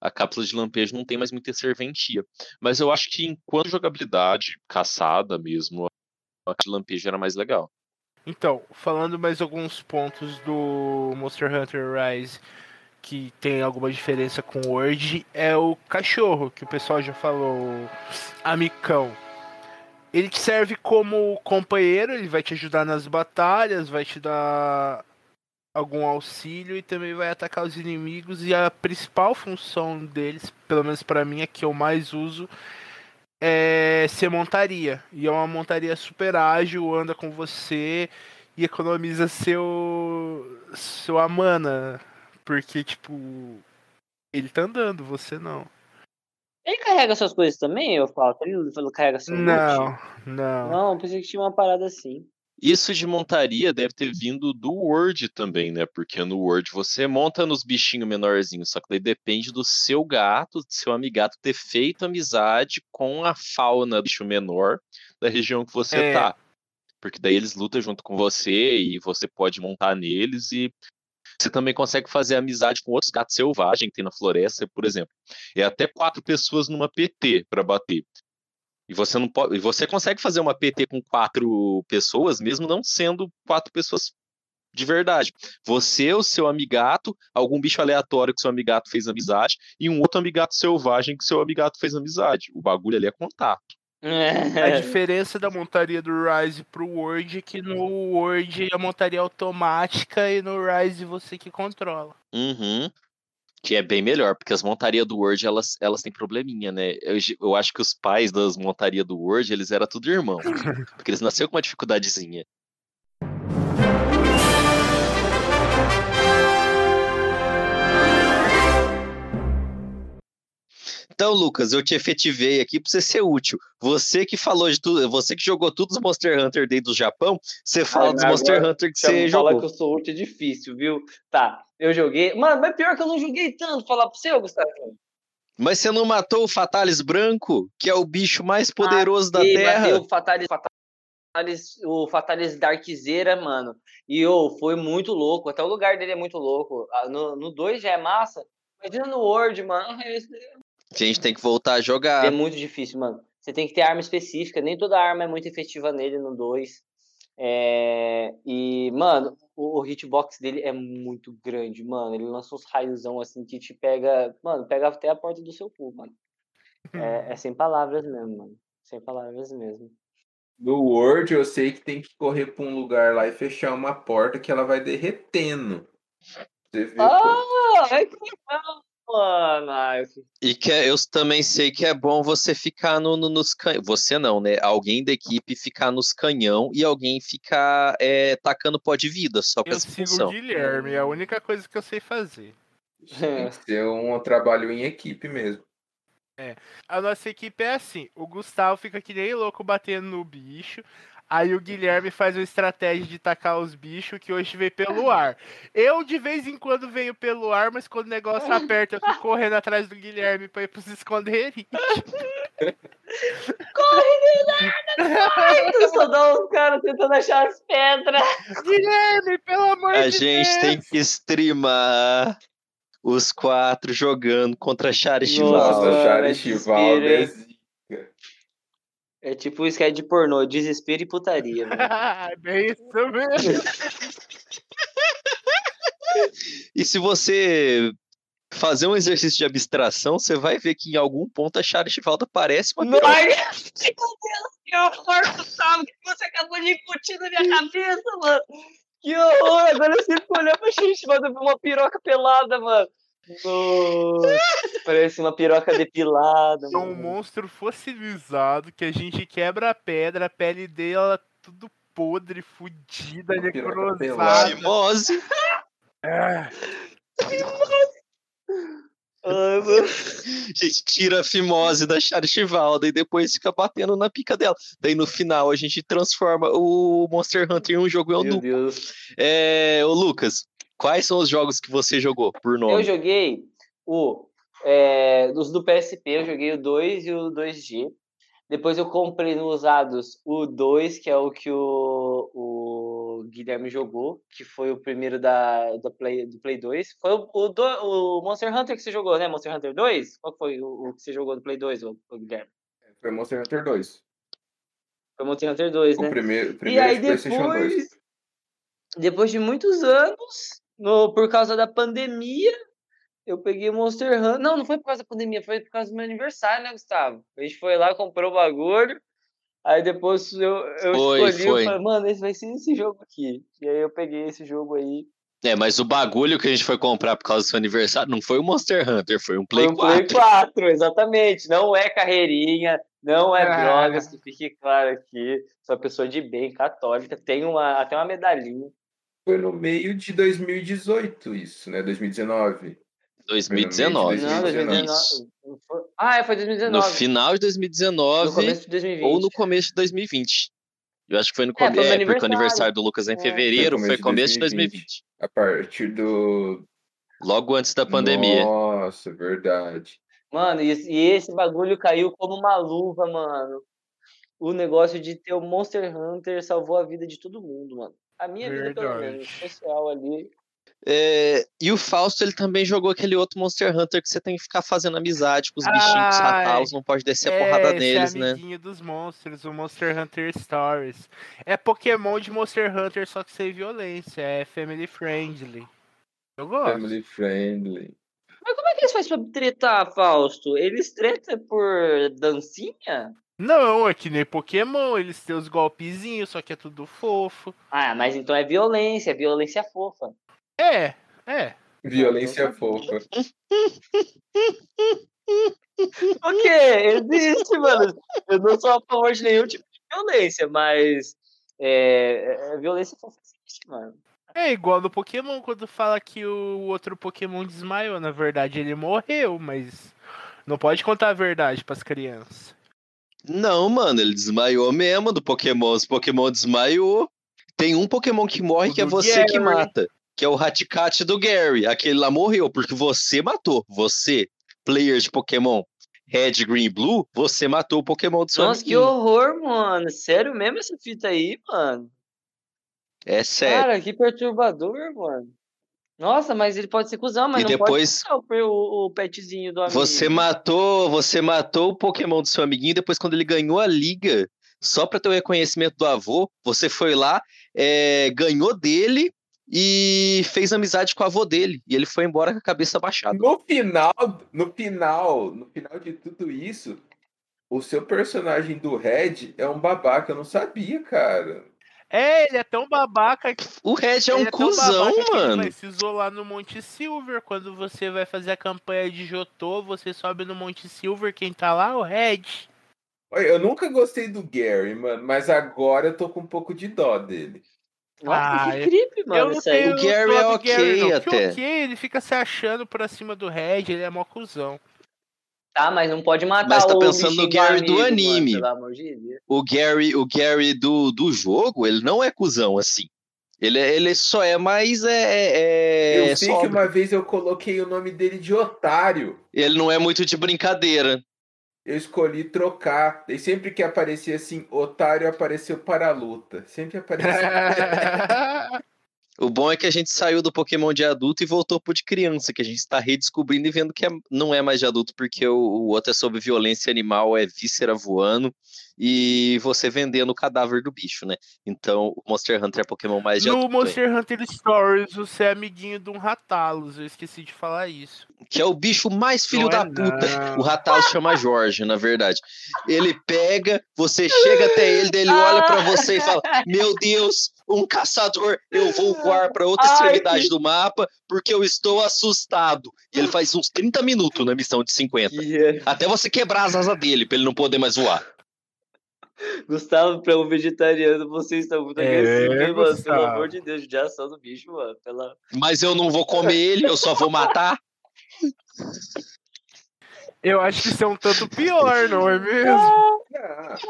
a cápsula de lampejo não tem mais muita serventia. Mas eu acho que enquanto jogabilidade, caçada mesmo, a de lampejo era mais legal. Então, falando mais alguns pontos do Monster Hunter Rise que tem alguma diferença com o Word, é o cachorro, que o pessoal já falou, amicão. Ele te serve como companheiro, ele vai te ajudar nas batalhas, vai te dar algum auxílio e também vai atacar os inimigos. E a principal função deles, pelo menos para mim, é que eu mais uso, é ser montaria. E é uma montaria super ágil, anda com você e economiza seu seu amana, porque tipo ele tá andando, você não. Ele carrega suas coisas também, eu falo, ele carrega seu Não, loot? não. Não, pensei que tinha uma parada assim. Isso de montaria deve ter vindo do Word também, né? Porque no Word você monta nos bichinhos menorzinhos, só que daí depende do seu gato, do seu amigato ter feito amizade com a fauna do bicho menor da região que você é. tá. Porque daí eles lutam junto com você e você pode montar neles e você também consegue fazer amizade com outros gatos selvagens que tem na floresta, por exemplo. É até quatro pessoas numa PT para bater. E você não pode, e você consegue fazer uma PT com quatro pessoas, mesmo não sendo quatro pessoas de verdade. Você, o seu amigato, algum bicho aleatório que seu amigato fez amizade, e um outro amigato selvagem que seu amigato fez amizade. O bagulho ali é contato. A diferença da montaria do Rise pro Word é que no Word a montaria é automática e no Rise você que controla. Uhum. Que é bem melhor, porque as montarias do Word, elas, elas têm probleminha, né? Eu, eu acho que os pais das montarias do Word, eles eram tudo irmão. porque eles nasceram com uma dificuldadezinha. Então, Lucas, eu te efetivei aqui para você ser útil. Você que falou de tudo, você que jogou todos os Monster Hunter desde o Japão, você fala dos Monster Hunter que você jogou. Falar que eu sou útil é difícil, viu? Tá, eu joguei. Mano, mas pior que eu não joguei tanto, falar pro seu, Gustavo. Mas você não matou o Fatalis branco, que é o bicho mais poderoso da Terra? O Fatalis, Fatalis, o Fatalis Darkzeira, mano. E oh, foi muito louco. Até o lugar dele é muito louco. Ah, no 2 já é massa. Imagina no World, mano. A gente tem que voltar a jogar. É muito difícil, mano. Você tem que ter arma específica. Nem toda arma é muito efetiva nele no 2. É... E, mano, o, o, hitbox dele é muito grande, mano. Ele lança uns raiozão assim que te pega. Mano, pega até a porta do seu cu, mano. É, é sem palavras mesmo, mano. Sem palavras mesmo. No Word, eu sei que tem que correr pra um lugar lá e fechar uma porta que ela vai derretendo. Você vê, ah, é que legal mano. E que é, eu também sei que é bom você ficar no, no nos canhões. Você não, né? Alguém da equipe ficar nos canhão e alguém ficar é, tacando pó de vida só com eu essa sigo função. o Guilherme, é a única coisa que eu sei fazer. Tem que ser um trabalho em equipe mesmo. É. A nossa equipe é assim: o Gustavo fica que nem louco batendo no bicho. Aí o Guilherme faz uma estratégia de tacar os bichos que hoje veio pelo ar. Eu de vez em quando venho pelo ar, mas quando o negócio aperta, eu fico correndo atrás do Guilherme pra ir pros esconderitos. [laughs] Corre, Guilherme! [laughs] Eu só dou os caras tentando achar as pedras. Guilherme, pelo amor A de gente Deus! tem que streamar os quatro jogando contra Char e Nossa, Chivaldo. Char é e Chivaldo é desespero, zica. É tipo isso que é de pornô, desespero e putaria, mano. [laughs] é isso mesmo. E se você fazer um exercício de abstração, você vai ver que em algum ponto a Char Chivaldo parece uma piroca. Ai, meu Deus, que horror, Gustavo, que você acabou de incutir na minha cabeça, mano. Que horror, agora eu sempre olhando pra gente, mano, uma piroca pelada, mano. Parece uma piroca depilada. É um monstro fossilizado que a gente quebra a pedra, a pele dela tudo podre, fudida, necrosada. Fimose. É. A gente tira a fimose da Charichivalda e depois fica batendo na pica dela. Daí no final a gente transforma o Monster Hunter em um jogo eunuco. Meu Deus. É, ô Lucas, quais são os jogos que você jogou por nome? Eu joguei o. É, dos do PSP, eu joguei o 2 e o 2G. Depois eu comprei no usados o 2, que é o que o, o Guilherme jogou, que foi o primeiro da, do, Play, do Play 2. Foi o, o, do, o Monster Hunter que você jogou, né? Monster Hunter 2? Qual foi o, o que você jogou do Play 2, o, o Guilherme? Foi Monster Hunter 2. Foi Monster Hunter 2, né? O primeiro, primeiro e aí depois, depois de muitos anos, no, por causa da pandemia, eu peguei o Monster Hunter. Não, não foi por causa da pandemia, foi por causa do meu aniversário, né, Gustavo? A gente foi lá, comprou o bagulho. Aí depois eu, eu Foi, escolhi foi. e falei, mano, esse vai ser esse jogo aqui. E aí eu peguei esse jogo aí. É, mas o bagulho que a gente foi comprar por causa do seu aniversário não foi o Monster Hunter, foi um Play Foi um 4. Play 4, exatamente. Não é carreirinha, não é Ah. drogas, que fique claro aqui. Sou uma pessoa de bem, católica, tem uma, até uma medalhinha. Foi no meio de 2018 isso, né? 2019. 2019. Não, 2019. 2019. Isso. não foi- Ah, é, foi No 2019. final de No 2019 começo de 2020. ou no começo de 2020. Eu acho que foi no É, começo. no É, porque o aniversário. do Lucas é em É. fevereiro, Foi foi começo de começo de 2020. 2020. A partir do. Logo antes da pandemia. Nossa, verdade. Mano, e, esse- e esse bagulho caiu como uma luva, mano. O negócio de ter o Monster Hunter salvou a vida de todo mundo, mano. A minha vida, pelo Verdade. menos, especial ali. É, e o Fausto, ele também jogou aquele outro Monster Hunter que você tem que ficar fazendo amizade com os bichinhos, os Ai, ratalos, não pode descer a porrada neles, é né? amiguinho dos monstros, o Monster Hunter Stories. É Pokémon de Monster Hunter, só que sem violência, é family friendly. Eu gosto. Family friendly. Mas como é que eles fazem pra tretar, Fausto? Eles tretam por dancinha? Não, é que nem Pokémon, eles têm os golpezinhos, só que é tudo fofo. Ah, mas então é violência, violência fofa. É, é. Violência fofa. [laughs] O quê? Existe, mano. Eu não sou a favor de nenhum tipo de violência, mas é, é- violência fofa existe, mano. É igual no Pokémon, quando fala que o outro Pokémon desmaiou. Na verdade, ele morreu, mas não pode contar a verdade pras crianças. Não, mano, ele desmaiou mesmo do Pokémon. Os Pokémon desmaiou. Tem um Pokémon que morre O que é você que Gary. mata. Que é o Raticate do Gary. Aquele lá morreu, porque você matou. Você, player de Pokémon Red, Green e Blue, você matou o Pokémon do seu Nossa, que amiguinho. horror, mano. Sério mesmo essa fita aí, mano? É sério. Cara, que perturbador, mano. Nossa, mas ele pode ser cuzão, mas E não depois- pode matar o, o, o petzinho do amigo. Você matou, você matou o Pokémon do seu amiguinho, depois quando ele ganhou a liga, só pra ter o reconhecimento do avô, você foi lá, é, ganhou dele e fez amizade com o avô dele. E ele foi embora com a cabeça baixada. No final, no final, no final de tudo isso, o seu personagem do Red é um babaca. Eu não sabia, cara. É, ele é tão babaca que. O Red é um tão cuzão, que Ele mano. vai se isolar no Monte Silver. Quando você vai fazer a campanha de Jotô, você sobe no Monte Silver. Quem tá lá? O Red. Olha, eu nunca gostei do Gary, mano, mas agora eu tô com um pouco de dó dele. Nossa, Ah, que creepy, mano, eu não isso aí. tenho O Gary é do ok. Que até. ok, ele fica se achando pra cima do Red, ele é mó cuzão. Tá, mas não pode matar Mas tá o pensando no Gary do anime. Mano, de. O Gary, o Gary do, do jogo, ele não é cuzão assim. Ele, é- ele só é mais. É, é, eu é sei que uma vez eu coloquei o nome dele de otário. Ele não é muito de brincadeira. Eu escolhi trocar. E sempre que aparecia assim, otário apareceu para a luta. Sempre [laughs] aparecia. O bom é que a gente saiu do Pokémon de adulto e voltou pro de criança, que a gente está redescobrindo e vendo que é- não é mais de adulto, porque o, o outro é sobre violência animal, é víscera voando e você vendendo o cadáver do bicho, né? Então o Monster Hunter é Pokémon mais de no adulto. hein? Monster Hunter Stories, você é amiguinho de um Ratalos. Eu esqueci de falar isso. Que é o bicho mais filho Não da é puta. não. O Ratal chama Jorge, na verdade. Ele pega, você chega até ele, ele olha pra você e fala: [laughs] Meu Deus, um caçador, eu vou voar para outra Ai, extremidade que... do mapa porque eu estou assustado. E ele faz uns 30 minutos na missão de 50. Yeah. Até você quebrar as asas dele para ele não poder mais voar. Gustavo, para um vegetariano, vocês estão muito é, agressivos, mano. Pelo amor de Deus, de ação do bicho, mano. Pela... Mas eu não vou comer ele, eu só vou matar. Eu acho que isso é um tanto pior, não é mesmo?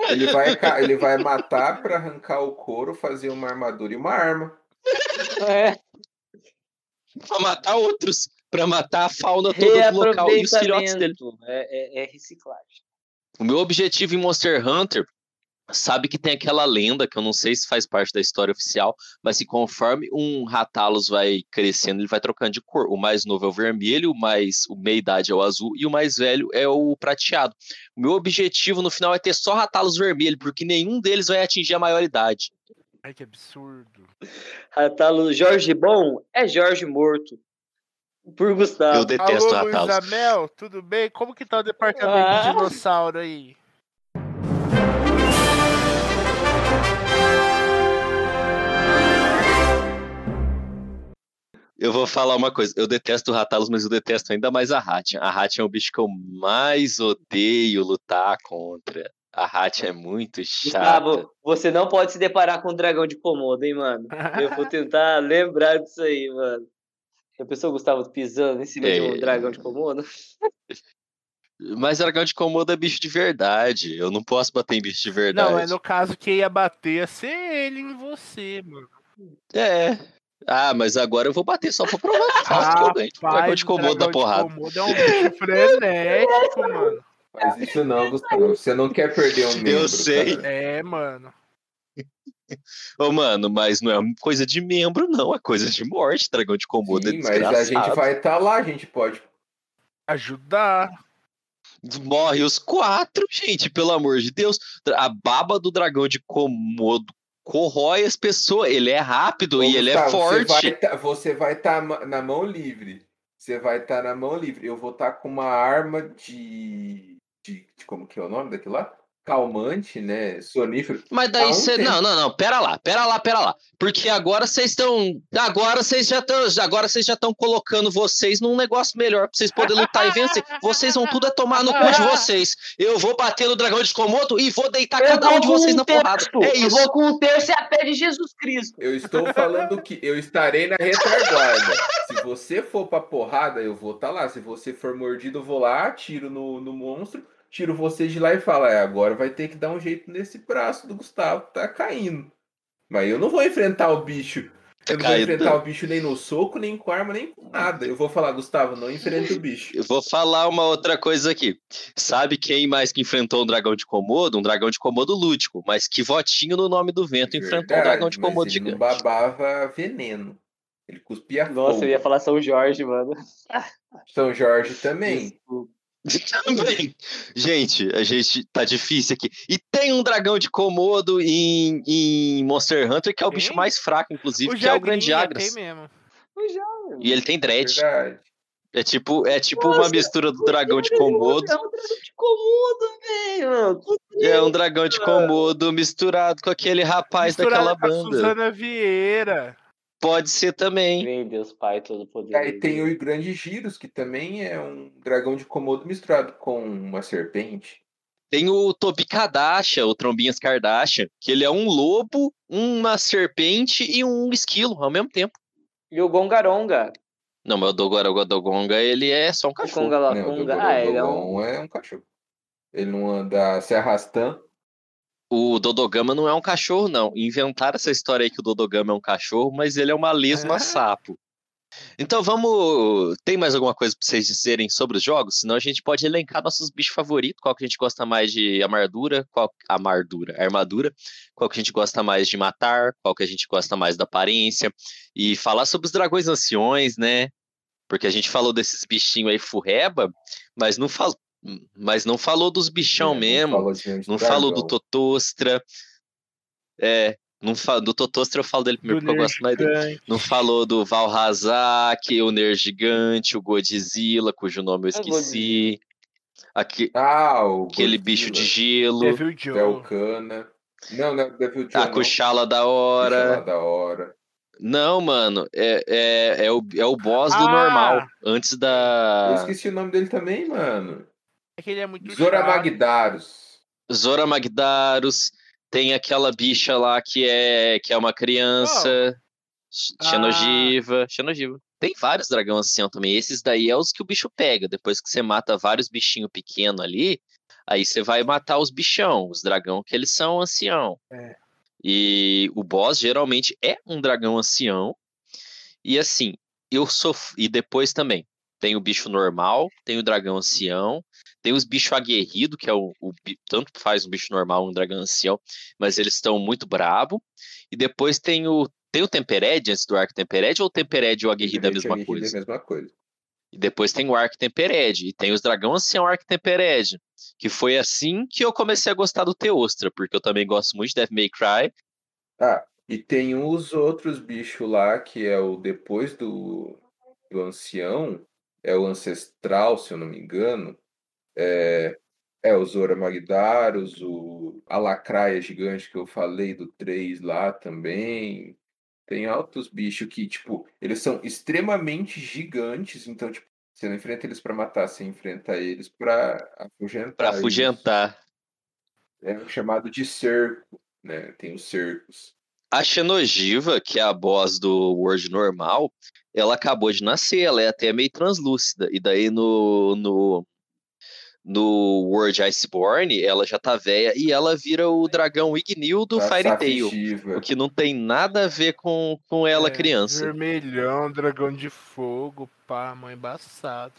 ele, vai, ele vai matar para arrancar o couro, fazer uma armadura e uma arma. É. Pra matar outros. Pra matar a fauna toda do local e os filhotes dele. É, é, é reciclagem. O meu objetivo em Monster Hunter sabe que tem aquela lenda que eu não sei se faz parte da história oficial, mas que conforme um Ratalos vai crescendo, ele vai trocando de cor. O mais novo é o vermelho, o mais o meia idade é o azul e o mais velho é o prateado. O meu objetivo no final é ter só Ratalos vermelho, porque nenhum deles vai atingir a maioridade. Ai que absurdo. Ratalos Jorge bom é Jorge morto. Por Gustavo. Eu detesto Alô, Ratalos. Amel, tudo bem? Como que tá o departamento ah. de dinossauro aí? Eu vou falar uma coisa, eu detesto Ratalos, mas eu detesto ainda mais a Hatia. A Hatia é o bicho que eu mais odeio lutar contra. A Hatia é muito chata. Gustavo, você não pode se deparar com o dragão de Komodo, hein, mano? Eu vou [laughs] tentar lembrar disso aí, mano. A pessoa Gustavo pisando em cima é... de um é. dragão de Komodo? [laughs] Mas dragão de Komodo é bicho de verdade. Eu não posso bater em bicho de verdade. Não, é no caso que ia bater ia ser ele em você, mano. É, ah, mas agora eu vou bater só pra provar que ah, eu Dragão de Komodo da porrada. Komodo é um bicho frenético, mano. Mas isso não, Gustavo. Você não quer perder um membro. Eu sei. Cara. É, mano. Ô, mano, mas não é coisa de membro, não. É coisa de morte. Dragão de Komodo é Sim, é mas a gente vai estar tá lá, a gente pode ajudar. Morre os quatro, gente, pelo amor de Deus. A baba do dragão de Komodo corrói as pessoas. Ele é rápido Ô, e ele é forte. Tá, você vai estar tá na mão livre. Você vai estar tá na mão livre. Eu vou estar tá com uma arma de, de, de, Como que é o nome daquilo lá? Calmante, né? Sonífero. Mas daí você. Um não, não, não. Pera lá, pera lá, pera lá. Porque agora vocês estão. Agora vocês já estão. Agora vocês já estão colocando vocês num negócio melhor pra vocês poderem lutar e vencer. Vocês vão tudo a tomar no cu de [laughs] vocês. Eu vou bater no dragão de Komodo e vou deitar eu cada um de vocês um na porrada. É isso. Eu vou com o terço e a pé de Jesus Cristo. Eu estou falando que eu estarei na retaguarda. Se você for pra porrada, eu vou estar tá lá. Se você for mordido, eu vou lá, atiro no, no monstro tiro você de lá e fala, é, agora vai ter que dar um jeito nesse braço do Gustavo que tá caindo. Mas eu não vou enfrentar o bicho. Eu não vou enfrentar o bicho nem no soco, nem com arma, nem com nada. Eu vou falar, Gustavo, não enfrenta o bicho. Eu vou falar uma outra coisa aqui. Sabe quem mais que enfrentou um dragão de Komodo? Um dragão de Komodo lúdico, mas que votinho no nome do vento Verdade, enfrentou um dragão de Komodo gigante. Ele babava veneno. Ele cuspia Nossa, fogo. eu ia falar São Jorge, mano. São Jorge também. Desculpa. [laughs] Também. Gente, a gente tá difícil aqui. E tem um dragão de Komodo em, em Monster Hunter, que é o tem? bicho mais fraco, inclusive, o que é o Grande Agras. Tem mesmo. E ele tem dread. Verdade. É tipo, é tipo Nossa, uma mistura do dragão de Komodo. É um dragão de Komodo, velho. É um dragão de Komodo misturado com aquele rapaz misturado daquela banda. Com a Suzana Vieira. Pode ser também. Vem Deus Pai todo poder. E aí tem o Grande Giros, que também é um dragão de Komodo misturado com uma serpente. Tem o Tobi Kardashian, o Trombinhas Kardashian, que ele é um lobo, uma serpente e um esquilo ao mesmo tempo. E o Gongaronga. Não, mas o Dogonga, ele é só um cachorro. O o ah, ele é um... é um cachorro. Ele não anda se arrastando o Dodogama não é um cachorro, não. Inventaram essa história aí que o Dodogama é um cachorro, mas ele é uma lesma é. sapo. Então vamos. Tem mais alguma coisa para vocês dizerem sobre os jogos? Senão a gente pode elencar nossos bichos favoritos, qual que a gente gosta mais de amargura, qual amardura, armadura, qual que a gente gosta mais de matar, qual que a gente gosta mais da aparência, e falar sobre os dragões anciões, né? Porque a gente falou desses bichinhos aí furreba, mas não, fal mas não falou dos bichão é, mesmo. Não, falou do Totostra. É, não fa... do Totostra eu falo dele primeiro do porque eu gosto mais dele. Não falou do Valhazak, o Ner Gigante, o Godzilla, cujo nome eu é esqueci. Aqui... Ah, o Aquele Godzilla. bicho de gelo. Velcana. Não, não, Devil Joe. A Kuchala da hora. Kuchala da hora. Não, mano, é, é, é, o, é o boss ah! do normal. Antes da. Eu esqueci o nome dele também, mano. É que ele é muito Zora chato. Magdaros. Zora Magdaros. Tem aquela bicha lá que é, que é uma criança. Oh. Xenogiva. Ah. Xenogiva. Tem vários dragão ancião também. Esses daí é os que o bicho pega. Depois que você mata vários bichinhos pequenos ali, aí você vai matar os bichão, os dragão que eles são ancião. É. E o boss geralmente é um dragão ancião. E assim, eu sou. E depois também. Tem o bicho normal, tem o dragão ancião, tem os bichos aguerridos, que é o, o, Tanto faz um bicho normal um dragão ancião, mas eles estão muito brabo. E depois tem o. Tem o Tempered antes do Arco Tempered, ou o Tempered e o aguerrido é a mesma coisa? É a mesma coisa. E depois tem o Arc Tempered, e tem os dragão ancião Arc Tempered. Que foi assim que eu comecei a gostar do Teostra, porque eu também gosto muito de Death May Cry. Ah, e tem os outros bichos lá, que é o depois do, do ancião, é o ancestral, se eu não me engano. É, é o Zora Magdaros, o a Lacraia gigante que eu falei do 3 lá também. Tem altos bichos que, tipo, eles são extremamente gigantes, então, tipo, você não enfrenta eles para matar, você enfrenta eles para afugentar. Para afugentar. É chamado de cerco, né? Tem os cercos. A Xenogiva, que é a boss do World normal, ela acabou de nascer, ela é até meio translúcida. E daí no, no no World Iceborne, ela já tá velha e ela vira o dragão Ignil do Fire Tail. O que não tem nada a ver com, com ela é, criança. Vermelhão, dragão de fogo, pá, mãe embaçado.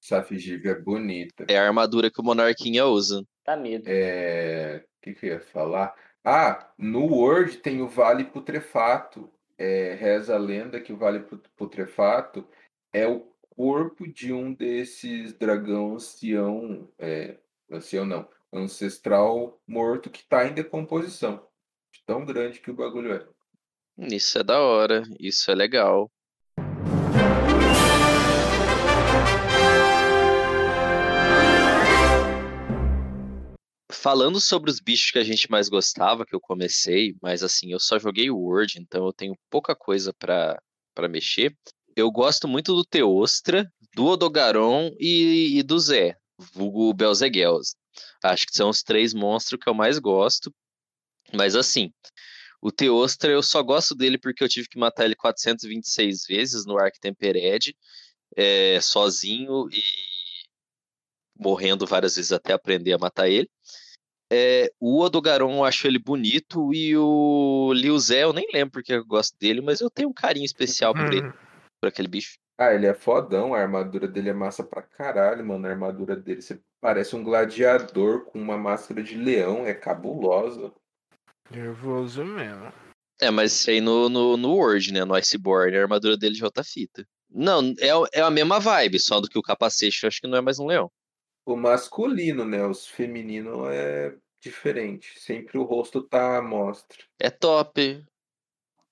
Safigiva é bonita. É a armadura que o Monarquinha usa. Tá medo. É. O que, que eu ia falar? Ah, no World tem o Vale Putrefato. É, reza a lenda que o Vale Putrefato é o corpo de um desses dragão ancião, é, ancião não, ancestral morto que está em decomposição. tão grande que o bagulho é. Isso é da hora, isso é legal. Falando sobre os bichos que a gente mais gostava, que eu comecei, mas assim, eu só joguei o Word, então eu tenho pouca coisa para mexer eu gosto muito do Teostra, do Odogaron e, e do Zé, vulgo Belzeguels. Acho que são os três monstros que eu mais gosto. Mas assim, o Teostra eu só gosto dele porque eu tive que matar ele 426 vezes no Arc Tempered, é, sozinho e morrendo várias vezes até aprender a matar ele. É, o Odogaron eu acho ele bonito e o Liu Zé eu nem lembro porque eu gosto dele, mas eu tenho um carinho especial por ele. Por aquele bicho. Ah, ele é fodão, a armadura dele é massa pra caralho, mano. A armadura dele você parece um gladiador com uma máscara de leão, é cabulosa. Nervoso mesmo. É, mas isso aí no, no, no Word, né? No Iceborne, a armadura dele já tá fita. Não, é, é a mesma vibe, só do que o capacete, eu acho que não é mais um leão. O masculino, né? Os femininos é diferente. Sempre o rosto tá à mostra. É top.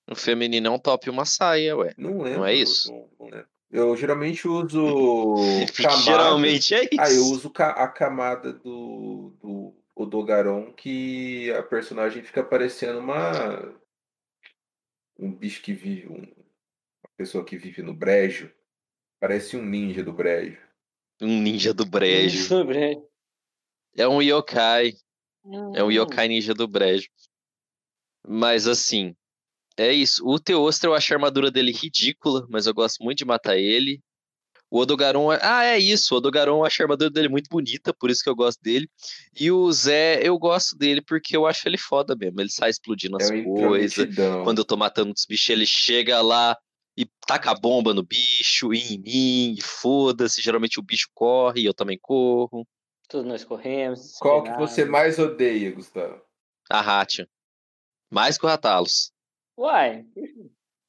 É um top e uma saia, ué. Não lembro. Não é isso? Não, não lembro. Eu geralmente uso. [laughs] camada... Geralmente é isso. Ah, eu uso a camada do, do Odogaron que a personagem fica parecendo uma. Um bicho que vive. Um... Uma pessoa que vive no brejo. Parece um ninja do brejo. Um ninja do brejo. É um yokai. É um hum. yokai ninja do brejo. Mas assim, é isso. O Teostra, eu acho a armadura dele ridícula, mas eu gosto muito de matar ele. O Odogaron. É, ah, é isso. O Odogaron, eu acho a armadura dele muito bonita, por isso que eu gosto dele. E o Zé, eu gosto dele porque eu acho ele foda mesmo. Ele sai explodindo as é coisas. Quando eu tô matando os bichos, ele chega lá e taca a bomba no bicho, e em mim, e foda-se. Geralmente o bicho corre e eu também corro. Todos nós corremos. Qual que você mais odeia, Gustavo? A Hatia. Mais que o Ratalos. Uai.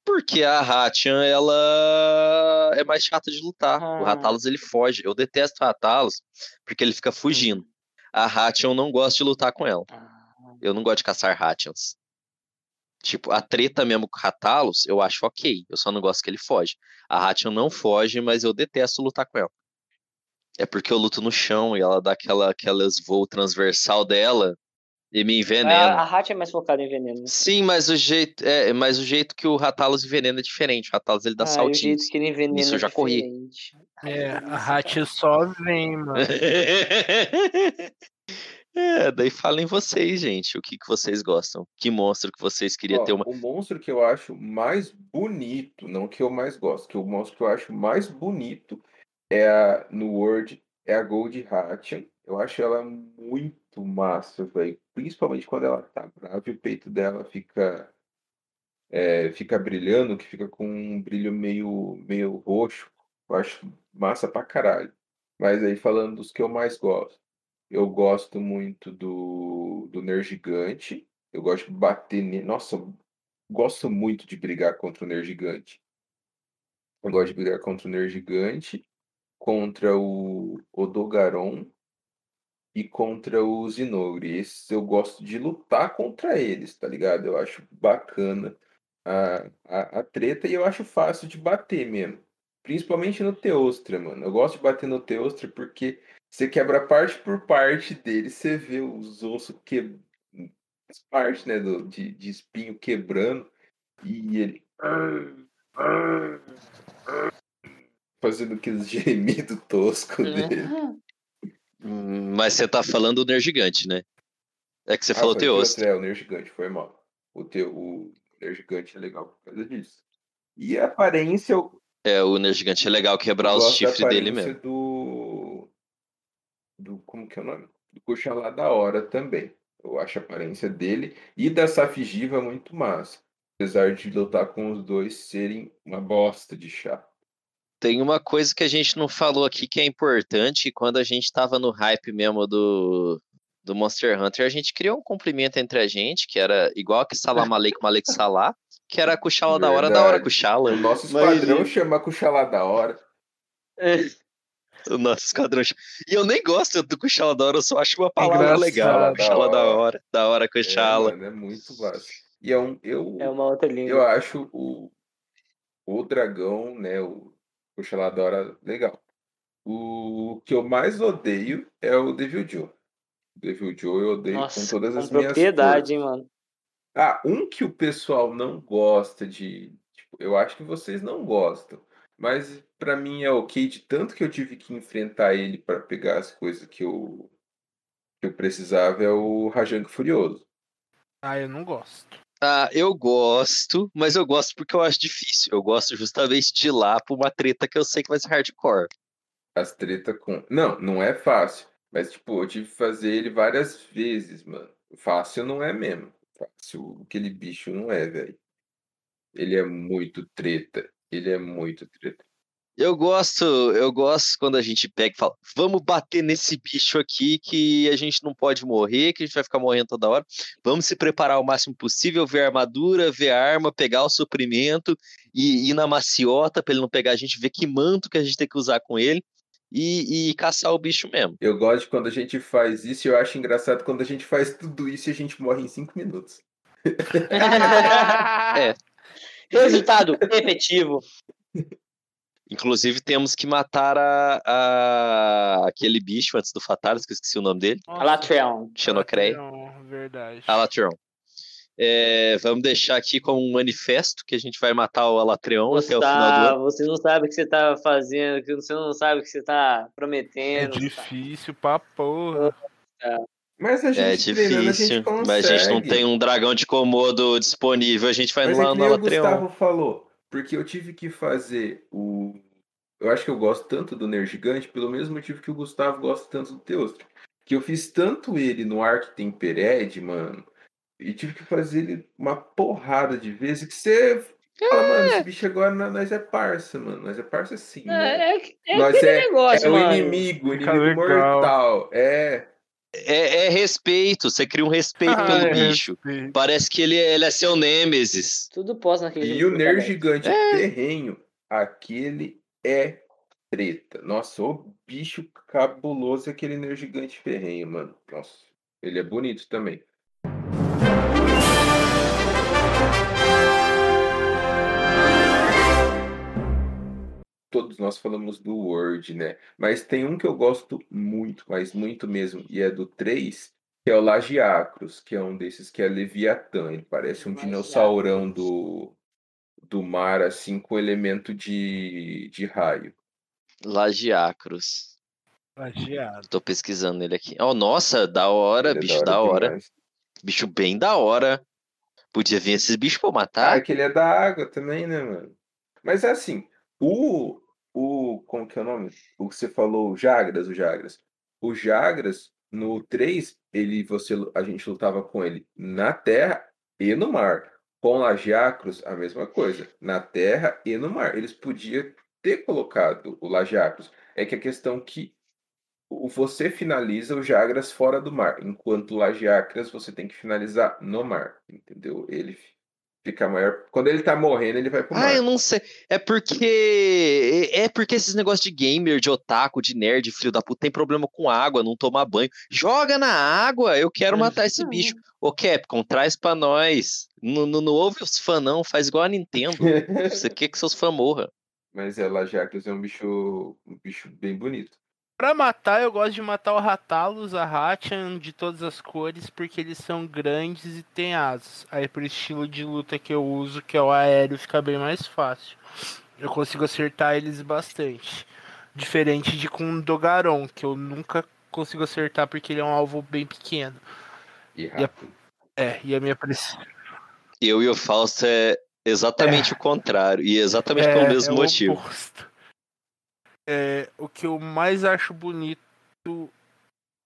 Porque a Hatian, ela é mais chata de lutar. Ah. O Ratalos, ele foge. Eu detesto o Ratalos porque ele fica fugindo. A Hatian, eu não gosto de lutar com ela. Ah. Eu não gosto de caçar Hatians. Tipo, a treta mesmo com o Ratalos, eu acho ok. Eu só não gosto que ele foge. A Hatian não foge, mas eu detesto lutar com ela. É porque eu luto no chão e ela dá aquela, aquelas voo transversal dela. E me envenena. A, a Hat é mais focada em veneno. Né? Sim, mas o jeito, é, mas o jeito que o Ratalos envenena é diferente. O Ratalos ele dá ah, saltinhos. O jeito que ele envenena Isso eu já é corri. É, a Hat só vem, mano. [laughs] É, daí falem vocês, gente, o que, que vocês gostam. Que monstro que vocês queriam Ó, ter uma. O monstro que eu acho mais bonito, não que eu mais gosto, que o monstro que eu acho mais bonito é a, no World é a Gold Hatchan. Eu acho ela muito massa, velho. Principalmente quando ela tá brava e o peito dela fica é, fica brilhando, que fica com um brilho meio, meio roxo. Eu acho massa pra caralho. Mas aí falando dos que eu mais gosto. Eu gosto muito do, do Ner Gigante. Eu gosto de bater nele. Nossa, gosto muito de brigar contra o Ner Gigante. Eu gosto de brigar contra o Ner Gigante, contra o Odogaron e contra o Zinogre. Esses eu gosto de lutar contra eles, tá ligado? Eu acho bacana a, a, a treta e eu acho fácil de bater mesmo. Principalmente no Teostra, mano. Eu gosto de bater no Teostra porque você quebra parte por parte dele, você vê os ossos que as partes, né, do, de, de espinho quebrando e ele fazendo aqueles [laughs] gemidos tosco dele. Hum, mas você tá falando do Ner Gigante, né? É que você ah, falou Teostra. É, o Ner Gigante, foi mal. O, teu, o Ner Gigante é legal por causa disso. E a aparência. É, o Ner Gigante é legal quebrar os chifres dele mesmo. Do do como que é o nome? Do Kuchalá da hora também. Eu acho a aparência dele e da Safigiva muito massa. Apesar de lutar com os dois serem uma bosta de chá. Tem uma coisa que a gente não falou aqui que é importante. Quando a gente tava no hype mesmo do, do Monster Hunter, a gente criou um cumprimento entre a gente, que era igual que Salam Aleik Salah, que era Kuchala da hora, da hora Kuchala. O nosso esquadrão Mas... chama Kuchala da hora. É. O nosso esquadrão. E eu nem gosto do Kuchala da hora, eu só acho uma palavra Engraçado, legal. Kuchala da hora, da hora Kuchala. É, é muito massa. E é um. Eu, é uma outra língua. Eu acho o, o dragão, né? O Kuchala da hora legal. O que eu mais odeio é o Devil Joe. Devil Joe eu odeio Nossa, com todas as minhas propriedade, hein, mano. Ah, um que o pessoal não gosta de. Tipo, eu acho que vocês não gostam. Mas para mim é ok de tanto que eu tive que enfrentar ele para pegar as coisas que eu, que eu precisava é o Rajang Furioso. Ah, eu não gosto. Ah, eu gosto, mas eu gosto porque eu acho difícil. Eu gosto justamente de ir lá pra uma treta que eu sei que vai ser hardcore. As tretas com. Não, não é fácil. Mas, tipo, eu tive que fazer ele várias vezes, mano. Fácil não é mesmo. Fácil aquele bicho não é, velho. Ele é muito treta. Ele é muito treta. Eu gosto, eu gosto quando a gente pega e fala, vamos bater nesse bicho aqui que a gente não pode morrer, que a gente vai ficar morrendo toda hora. Vamos se preparar o máximo possível, ver a armadura, ver a arma, pegar o suprimento e ir na maciota para ele não pegar a gente, ver que manto que a gente tem que usar com ele. E, e, caçar o bicho mesmo. Eu gosto quando a gente faz isso e eu acho engraçado quando a gente faz tudo isso e a gente morre em cinco minutos. [laughs] é. Resultado efetivo. [laughs] Inclusive, temos que matar a, a, aquele bicho antes do Fatalis, que eu esqueci o nome dele. Alatreon. Xenocrey. Verdade. Alatreon. É, vamos deixar aqui como um manifesto que a gente vai matar o Alatreon Gustavo, até o final do ano. Você não sabe o que você tá fazendo, você não sabe o que você tá prometendo. É difícil tá... pra porra. Mas a gente é difícil, a gente mas a gente não tem um dragão de Komodo disponível, a gente vai mas lá é no Alatreon. o Gustavo falou, porque eu tive que fazer o. Eu acho que eu gosto tanto do Ner Gigante, pelo mesmo motivo que o Gustavo gosta tanto do Teostra. Que eu fiz tanto ele no Arc Tempered, mano. E tive que fazer ele uma porrada de vezes que você Fala, é. mano, esse bicho agora nós é parça, mano. Nós é parça sim. É, né? é, é nós é, negócio, é o inimigo, o inimigo mortal. É. É, é, respeito, você cria um respeito ah, pelo é bicho. Respeito. Parece que ele, ele é seu nêmesis. Tudo pós naquele E o Ner gigante é. terrenho, aquele é treta. Nossa, o bicho cabuloso aquele Ner gigante ferrenho, mano. Nossa, ele é bonito também. Todos nós falamos do Word, né? Mas tem um que eu gosto muito, mas muito mesmo, e é do 3, Que é o Lagiacros, que é um desses que é Leviatã. Ele parece um dinossaurão do, do mar, assim, com elemento de, de raio. Lagiacros. Lagiado. Tô pesquisando ele aqui. Oh, nossa, da hora, ele bicho é da hora. Da hora. Bicho bem da hora. Podia vir esses bichos pra matar. Ah, que ele é da água também, né, mano? Mas é assim, o. o como que é o nome? O que você falou, o Jagras, o Jagras. O Jagras, no 3, ele, você, a gente lutava com ele na terra e no mar. Com Lagiacros, a mesma coisa. Na terra e no mar. Eles podiam ter colocado o Lagiacros. É que a questão que você finaliza o Jagras fora do mar, enquanto o Lagiacras você tem que finalizar no mar, entendeu? Ele fica maior. Quando ele tá morrendo, ele vai pro mar. Ah, eu não sei. É porque. É porque esses negócios de gamer, de otaku, de nerd, filho da puta, tem problema com água, não tomar banho. Joga na água, eu quero matar esse bicho. Ô, Capcom, traz pra nós. Não, não, não ouve os fãs, não. Faz igual a Nintendo. [laughs] Você quer que seus fãs morram. Mas é, Lagiacras é um bicho, um bicho bem bonito. Pra matar, eu gosto de matar o Ratalos, a Hachan de todas as cores, porque eles são grandes e têm asas. Aí pro estilo de luta que eu uso, que é o aéreo, fica bem mais fácil. Eu consigo acertar eles bastante. Diferente de com o Dogaron, que eu nunca consigo acertar porque ele é um alvo bem pequeno. E, e a, é, e a minha Eu e o Fausto é exatamente é. o contrário. E exatamente é, pelo mesmo é motivo. Oposto. É, o que eu mais acho bonito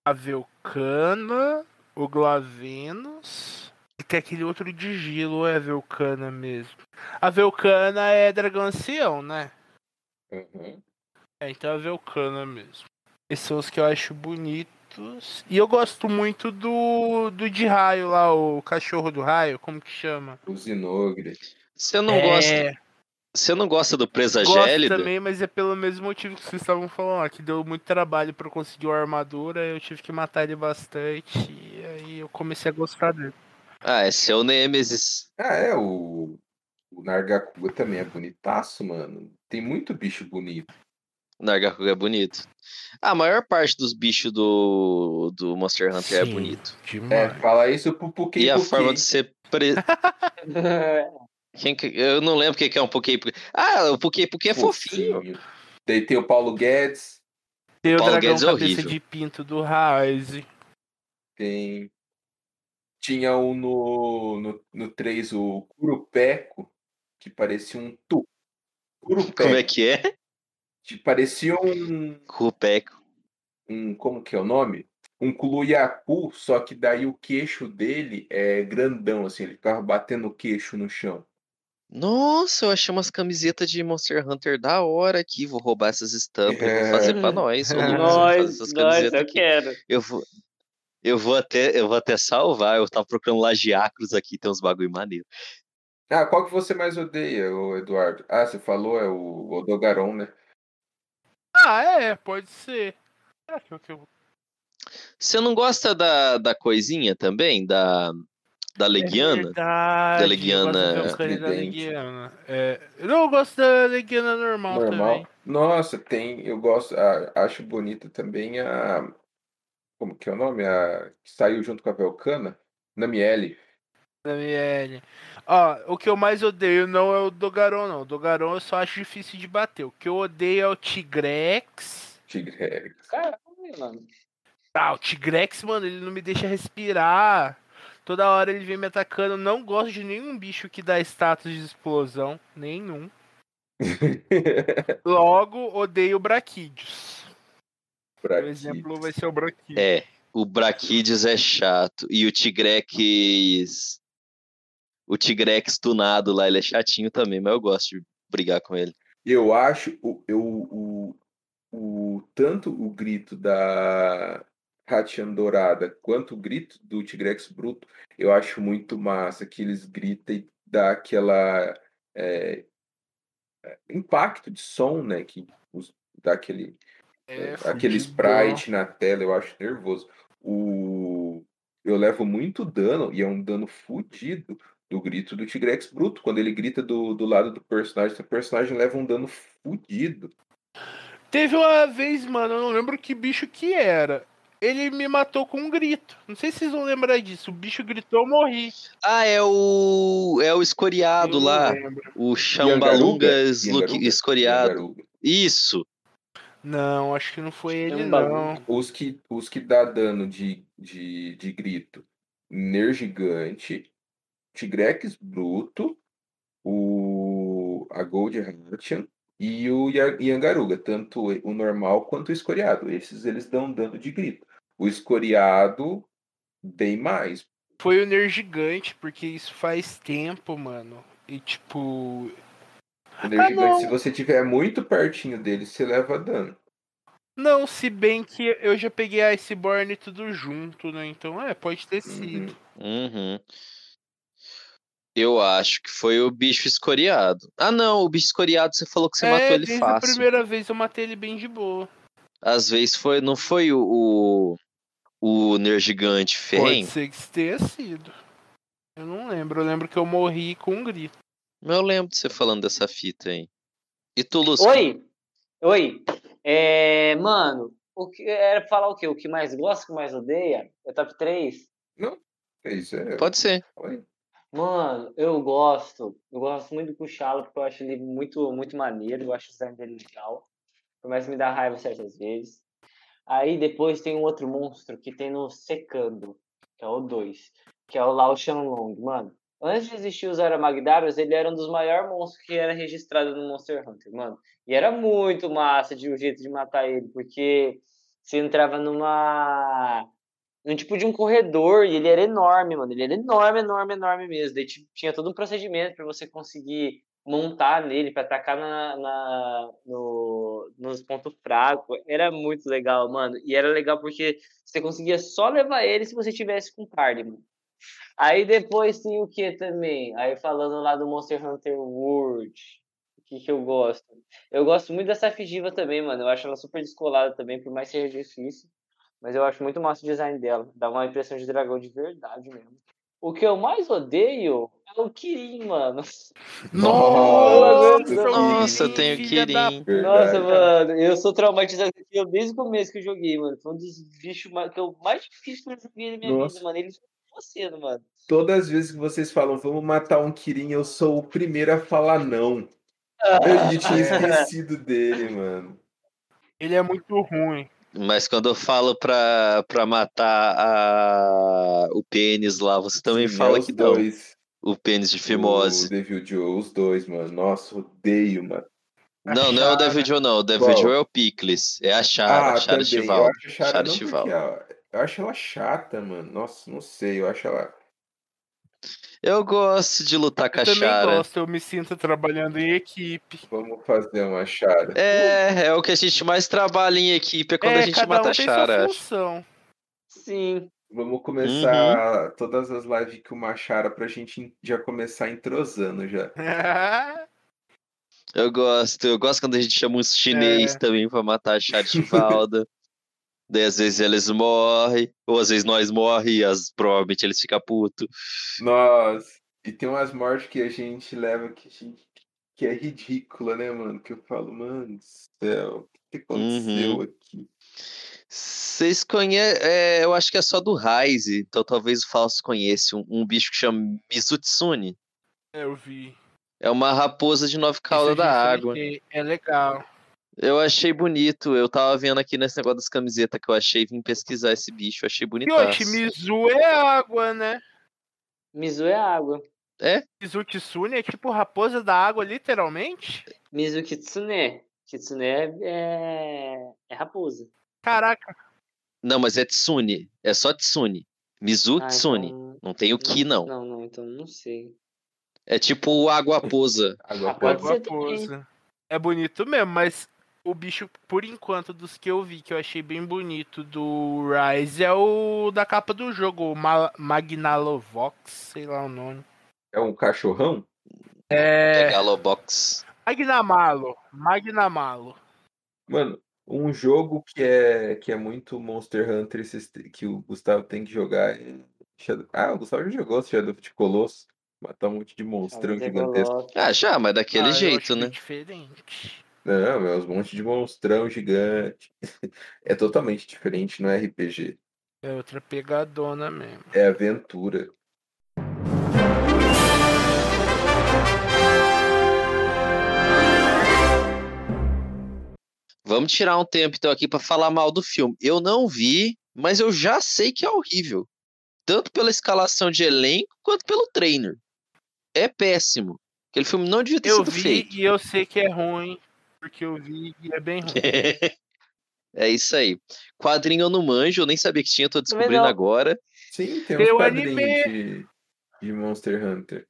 a Velcana, o Glavenus. E tem aquele outro de gelo, é a Velcana mesmo? A Velcana é dragão ancião, né? Uhum. É, então é a Velcana mesmo. Esses são os que eu acho bonitos. E eu gosto muito do, do de raio lá, o cachorro do raio, como que chama? O Zinogre. Você não é... gosta. Você não gosta do Presa Gosto Gélida? também, mas é pelo mesmo motivo que vocês estavam falando, que deu muito trabalho para conseguir uma armadura, eu tive que matar ele bastante, e aí eu comecei a gostar dele. Ah, é seu Nemesis. Ah, é, o, o Nargacuga também é bonitaço, mano. Tem muito bicho bonito. O Nargacuga é bonito. A maior parte dos bichos do, do Monster Hunter é Sim, é bonito. Demais. É, fala isso pro Puki E a forma de ser preso. [laughs] [laughs] Quem que... Eu não lembro o que é um Poké. Ah, o Poké Poké é fofinho. fofinho. Tem, tem o Paulo Guedes. Tem o, Paulo dragão Guedes é cabeça de pinto do Rise. Tem. Tinha um no, no, no 3, o Curupeco, que parecia um tu. Curupeco. Como é que é? Que parecia um. Curupeco. Um. Como que é o nome? um Kuluyaku, só que daí o queixo dele é grandão, assim, ele ficava batendo o queixo no chão. Nossa, eu achei umas camisetas de Monster Hunter da hora aqui. Vou roubar essas estampas e vou fazer pra nós. [laughs] nós, nós, eu aqui. quero. Eu vou, eu vou até, eu vou até salvar. Eu tava procurando Lagiacros aqui, tem uns bagulho maneiro. Ah, qual que você mais odeia, Eduardo? Ah, você falou é o Odogaron, né? Ah, é, pode ser. É, você não gosta da, da coisinha também? Da, da Leguiana? É verdade, da Leguiana. Da Leguiana. É, eu gosto da Leguiana normal, normal. também. Nossa, tem. Eu gosto. A, acho bonita também a. Como que é o nome? A que saiu junto com a Velcana? Namiele. Namiele. Ó, o que eu mais odeio não é o Dogaron, não. O Dogaron eu só acho difícil de bater. O que eu odeio é o Tigrex. Tigrex. Caramba, mano. Ah, o Tigrex, mano, ele não me deixa respirar. Toda hora ele vem me atacando. Não gosto de nenhum bicho que dá status de explosão. Nenhum. [laughs] Logo, odeio Braquídeos. Por exemplo, vai ser o Braquídeos. É, o Braquídeos é chato. E o Tigrex. O Tigrex tunado lá, ele é chatinho também, mas eu gosto de brigar com ele. Eu acho eu, o, o, tanto o grito da Hatian Dourada quanto o grito do Tigrex Bruto, eu acho muito massa que eles gritam e dá aquela é, é impacto de som, né? Que dá aquele, é, é aquele sprite na tela, eu acho nervoso. O, eu levo muito dano, e é um dano fudido, do grito do Tigrex Bruto. Quando ele grita do, do lado do personagem, o personagem leva um dano fudido. Teve uma vez, mano, eu não lembro que bicho que era ele me matou com um grito. Não sei se vocês vão lembrar disso. O bicho gritou, eu morri. Ah, é o. É o escoriado lá. lembro. O? Luke- escoriado. Yangaruga. Isso. Não, acho que não foi ele, um não. Os que, os que dá dano de, de, de grito. Nergigante, Tigrex Bruto, o, a Gold Hartian e o Ya- Yangaruga. Tanto o normal quanto o escoriado. Esses eles dão dano de grito. O escoriado, bem mais. Foi o Nergigante, porque isso faz tempo, mano. E tipo. O Nergigante, não. se você tiver muito pertinho dele, você leva dano. Não, se bem que eu já peguei a Iceborne tudo junto, né? Então, é, pode ter sido. Uhum. Eu acho que foi o bicho escoriado. Ah, não, o bicho escoriado você falou que você é, matou ele desde a fácil. primeira vez eu matei ele bem de boa. Às vezes foi, não foi o, o, o Nergigante Pode ferrenho? ser que tenha sido. Eu não lembro. Eu lembro que eu morri com um grito. Mas Eu lembro de você falando dessa fita aí. E tu, Lúcio? Oi! Oi! É, mano, o que, era pra falar o quê? O que mais gosta, o que mais odeia? É top 3? Isso é. Pode ser. Oi. Mano, eu gosto. Eu gosto muito do Cuchalo, porque eu acho ele muito, muito maneiro. Eu acho o design dele legal. Por mais que me dá raiva certas vezes. Aí depois tem um outro monstro que tem no Secando, que é o 2, que é o Lao Shanlong. Mano, antes de existir os Aramagdaros, ele era um dos maiores monstros que era registrado no Monster Hunter, mano. E era muito massa de um jeito de matar ele, porque você entrava numa num tipo de um corredor e ele era enorme, mano. Ele era enorme, enorme, enorme mesmo. Daí ti- tinha todo um procedimento para você conseguir montar nele, para atacar na, na- no, nos pontos fracos. Era muito legal, mano. E era legal porque você conseguia só levar ele se você tivesse com party, mano. Aí depois tem o que também? Aí falando lá do Monster Hunter World. O que, que eu gosto? Eu gosto muito dessa Figiva também, mano. Eu acho ela super descolada também, por mais que seja difícil. Mas eu acho muito massa o design dela. Dá uma impressão de dragão de verdade mesmo. O que eu mais odeio é o Kirin, mano. Nossa, Nossa, Kirin, tem o filha da Kirin. Nossa, mano, eu sou traumatizado ele desde o começo que eu joguei, mano. Foi um dos bichos ma- que eu mais difícil que eu joguei na minha Nossa. vida, mano. Ele foi você, mano. Todas as vezes que vocês falam, vamos matar um Kirin, eu sou o primeiro a falar não. Eu [laughs] tinha esquecido dele, mano. Ele é muito ruim. Mas quando eu falo pra, pra matar a, o pênis lá, você também Sim, fala é que não. dois. O pênis de O fimose. Devil Joe, os dois, mano. Nossa, odeio, mano. A Não, não é o Chara. Devil Joe, não. O Devil? Joe é o Picles. É a Chara, ah, Chara. Eu acho a Chara, Chara não porque Chivaldo. ela- Eu acho ela chata, mano. Nossa, não sei. Eu acho ela. Eu gosto de lutar com Eu a também Chara. gosto, eu me sinto trabalhando em equipe. Vamos fazer uma Chara. É, é o que a gente mais trabalha em equipe, é quando é, a gente cada mata um a tem Chara. sua acho. função. Sim. Vamos começar todas as lives com uma Chara pra gente já começar entrosando já. [laughs] Eu gosto, eu gosto quando a gente chama uns chinês É. também pra matar a Chara Chivalda. [laughs] Daí às vezes eles morrem, ou às vezes nós morrem e as, provavelmente eles ficam putos. Nossa. E tem umas mortes que a gente leva que, a gente- que é ridícula, né, mano? Que eu falo, mano do céu, o que aconteceu Uhum. aqui? Vocês conhecem, eu acho que é só do Raize, então talvez o Falso conheça, um, um bicho que chama Mizutsune. É, eu vi. É uma raposa de nove caudas da água. É legal. Eu achei bonito, eu tava vendo aqui nesse negócio das camisetas que eu achei, vim pesquisar esse bicho, eu achei bonito. Yoshi, Mizu é água, né? Mizu é água. Mizu Kitsune é tipo raposa da água, literalmente? Mizu Kitsune. Kitsune é, é, é raposa. Caraca, Não, mas é Tsune, é só Tsune. Mizu Ah, Tsune, então- não tem o Ki não. Não, não, então não sei. É tipo o Água-Posa. Água Ah, raposa. É bonito mesmo, mas o bicho, por enquanto, dos que eu vi, que eu achei bem bonito do Rise, é o da capa do jogo, o Ma Magnalovox, sei lá o nome. É um cachorrão? É É. Galobox. Magnamalo. Magnamalo. Mano, um jogo que é, que é muito Monster Hunter que o Gustavo tem que jogar é Shadow... Ah, o Gustavo já jogou Shadow of the Colossus. Matar um monte de monstrão é gigantesco. Ah, já, mas daquele Ah, eu jeito, acho né? diferente. Não, é uns monte de monstrão gigante. [laughs] É totalmente diferente, não é RPG. É outra pegadona mesmo. É aventura. Vamos tirar um tempo então aqui para falar mal do filme. Eu não vi, mas eu já sei que é horrível. Tanto pela escalação de elenco quanto pelo trainer. É péssimo. Aquele filme não devia ter eu sido vi feito. E eu sei que é ruim, porque eu vi e é bem ruim. [laughs] é isso aí. Quadrinho eu não manjo, eu nem sabia que tinha, tô descobrindo agora. Sim, tem, tem um quadrinho de, de Monster Hunter.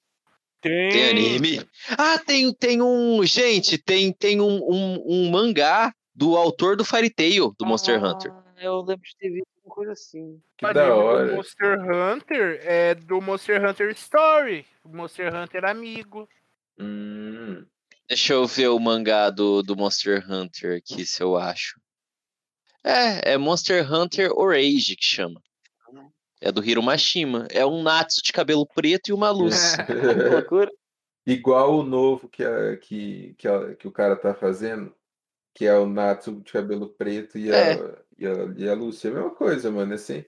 Tem. tem anime. Ah, tem, tem um. Gente, tem, tem um, um, um mangá do autor do Fairy Tail, do Monster ah, Hunter. Eu lembro de ter visto uma coisa assim. Que da hora. O Monster Hunter é do Monster Hunter Story. O Monster Hunter Amigo. Hum. Deixa eu ver o mangá do, do Monster Hunter aqui, se eu acho. É, é Monster Hunter Orage que chama. É do Hiro Mashima. É um Natsu de cabelo preto e uma [laughs] luz. É. [laughs] que loucura. Igual o novo que, a, que, que, a, que o cara tá fazendo, que é o Natsu de cabelo preto e, é. a, e, a, e a Lucy. É a mesma coisa, mano, assim.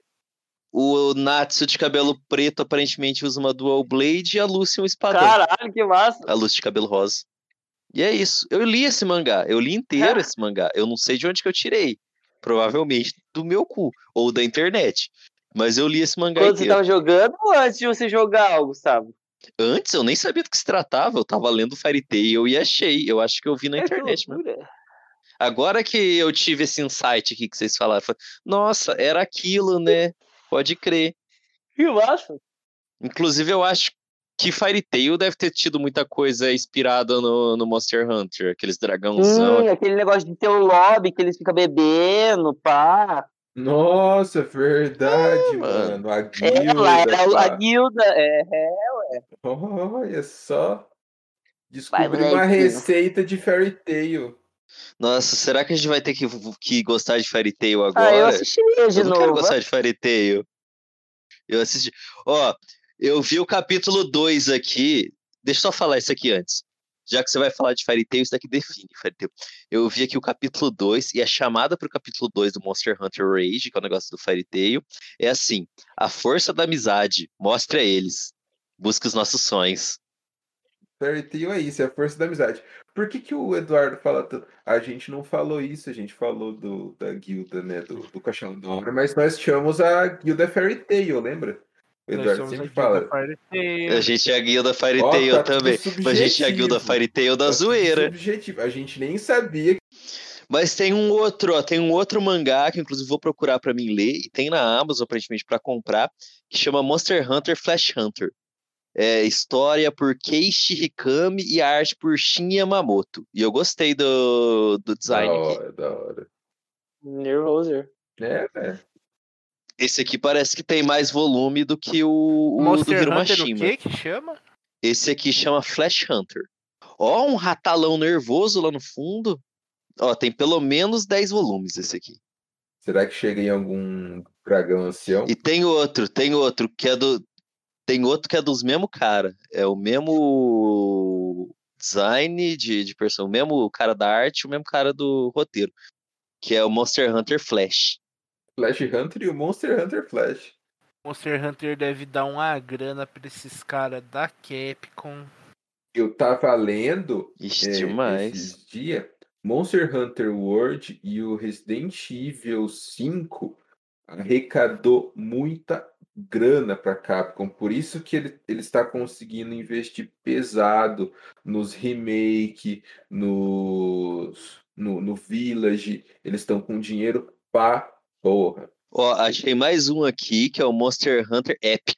O Natsu de cabelo preto aparentemente usa uma Dual Blade e a Lucy um espadão. Caralho, que massa! A Lucy de cabelo rosa. E é isso. Eu li esse mangá. Eu li inteiro esse mangá. Eu não sei de onde que eu tirei. Provavelmente do meu cu. Ou da internet. Mas eu li esse mangá Quando inteiro. você tava jogando ou antes de você jogar, Gustavo? Antes eu nem sabia do que se tratava. Eu tava lendo Fairy Tail e achei. Eu acho que eu vi na é internet mesmo. Agora que eu tive esse insight aqui que vocês falaram, falei, nossa, era aquilo, né? Pode crer. Que massa. Inclusive, eu acho que Fairy Tail deve ter tido muita coisa inspirada no, no Monster Hunter, aqueles dragãozão. Sim, aquele negócio de ter o lobby que eles ficam bebendo, pá. Nossa, verdade, mano. A guilda. Ela era a guilda, é, é, ué. Olha só. Descobri uma receita de Fairy Tail. Nossa, será que a gente vai ter que, que gostar de Fairy Tail agora? Ah, eu assisti de eu novo. Eu quero gostar de Fairy Tail. Eu assisti. Ó, eu vi o capítulo 2 aqui. Deixa eu só falar isso aqui antes. Já que você vai falar de Fairy Tail, isso daqui define Fairy Tail. Eu vi aqui o capítulo 2 e a chamada para o capítulo 2 do Monster Hunter Rage, que é o negócio do Fairy Tail, é assim: a força da amizade, mostre a eles. Busque os nossos sonhos. Fairy Tail é isso, é a força da amizade. Por que, que o Eduardo fala tanto? A gente não falou isso, a gente falou do, da guilda, né? Do, do Caixão Obra, mas nós chamamos a guilda Fairy Tail, lembra? O Eduardo sempre fala. A gente é a guilda Fairy Tail tá também. Mas a gente é a guilda Fairy Tail da tá zoeira. Subjetivo. A gente nem sabia. Mas tem um outro, ó, tem um outro mangá que inclusive vou procurar para mim ler e tem na Amazon aparentemente para comprar, que chama Monster Hunter Flash Hunter. É, história por Keiichi Hikami e arte por Shin Yamamoto. E eu gostei do, do design da hora, aqui. Da hora. Neuroser. É, né? Esse aqui parece que tem mais volume do que o, o Monster do Hiro Hunter, o que que chama? Esse aqui chama Flash Hunter. Ó, um ratalão nervoso lá no fundo. Ó, tem pelo menos 10 volumes esse aqui. Será que chega em algum dragão ancião? E tem outro, tem outro que é do tem outro que é dos mesmo cara. É o mesmo design de, de person, o mesmo cara da arte, o mesmo cara do roteiro. Que é o Monster Hunter Flash. Flash Hunter e o Monster Hunter Flash. Monster Hunter deve dar uma grana pra esses caras da Capcom. Eu tava lendo Ixi, é, demais. esses dias Monster Hunter World e o Resident Evil 5 arrecadou muita grana para Capcom, por isso que ele, ele está conseguindo investir pesado nos remake, nos, no, no Village, eles estão com dinheiro pra porra. Ó, achei mais um aqui, que é o Monster Hunter Epic,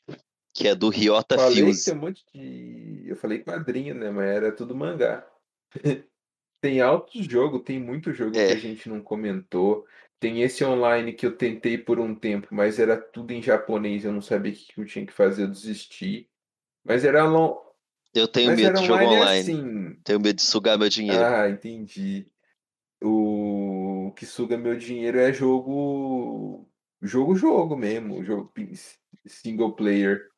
que é do Ryota falei. Que tem um monte de... Eu falei quadrinho, né? Mas era tudo mangá. [laughs] tem altos jogo, tem muito jogo É. que a gente não comentou. Tem esse online que eu tentei por um tempo, mas era tudo em japonês, eu não sabia o que eu tinha que fazer, eu desisti. Mas era long... Eu tenho mas medo de jogo online online. assim. Tenho medo de sugar meu dinheiro. Ah, entendi. O que suga meu dinheiro é jogo. Jogo, jogo mesmo. Jogo single player.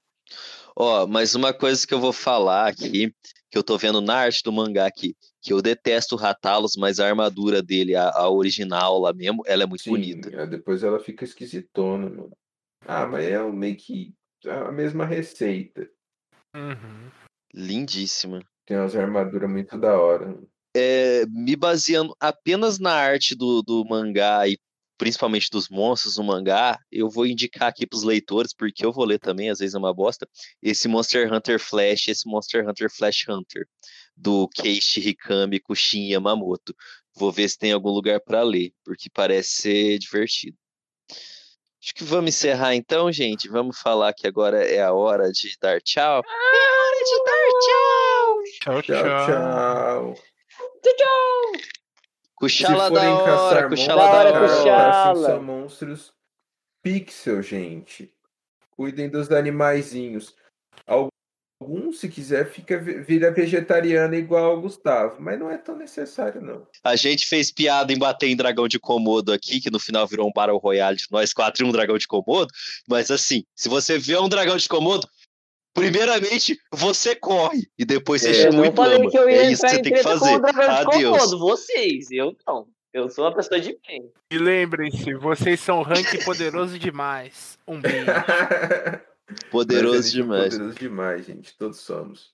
Ó, mas uma coisa que eu vou falar aqui, que eu tô vendo na arte do mangá aqui, que eu detesto o Ratalos, mas a armadura dele, a, a original lá mesmo, ela é muito Sim, bonita. é, depois ela fica esquisitona, mano. Ah, mas é meio que a mesma receita. Uhum. Lindíssima. Tem umas armaduras muito da hora. É, me baseando apenas na arte do, do mangá e principalmente dos monstros do mangá, eu vou indicar aqui para os leitores, porque eu vou ler também, às vezes é uma bosta, esse Monster Hunter Flash, esse Monster Hunter Flash Hunter, do Keiichi Hikami Kushin Yamamoto. Vou ver se tem algum lugar para ler, porque parece ser divertido. Acho que vamos encerrar então, gente. Vamos falar que agora é a hora de dar tchau. É hora de dar tchau! Tchau, Tchau, tchau. Tchau, tchau! Cuchala Se da forem hora, monstros, da hora, assim, são monstros pixel, gente. Cuidem dos animaizinhos. Alguns, se quiser, fica, vira vegetariano igual o Gustavo, mas não é tão necessário, não. A gente fez piada em bater em dragão de Komodo aqui, que no final virou um Battle Royale de nós quatro e um dragão de Komodo. Mas assim, se você vê um dragão de Komodo, primeiramente você corre e depois você É, chama Eu e não falei que eu ia É isso que você em tem que fazer. Adeus. Komodo, vocês, eu não. Eu sou uma pessoa de bem. E lembrem-se, vocês são rank poderoso demais. Um beijo. [laughs] Poderoso demais. Poderoso demais, gente. Todos somos.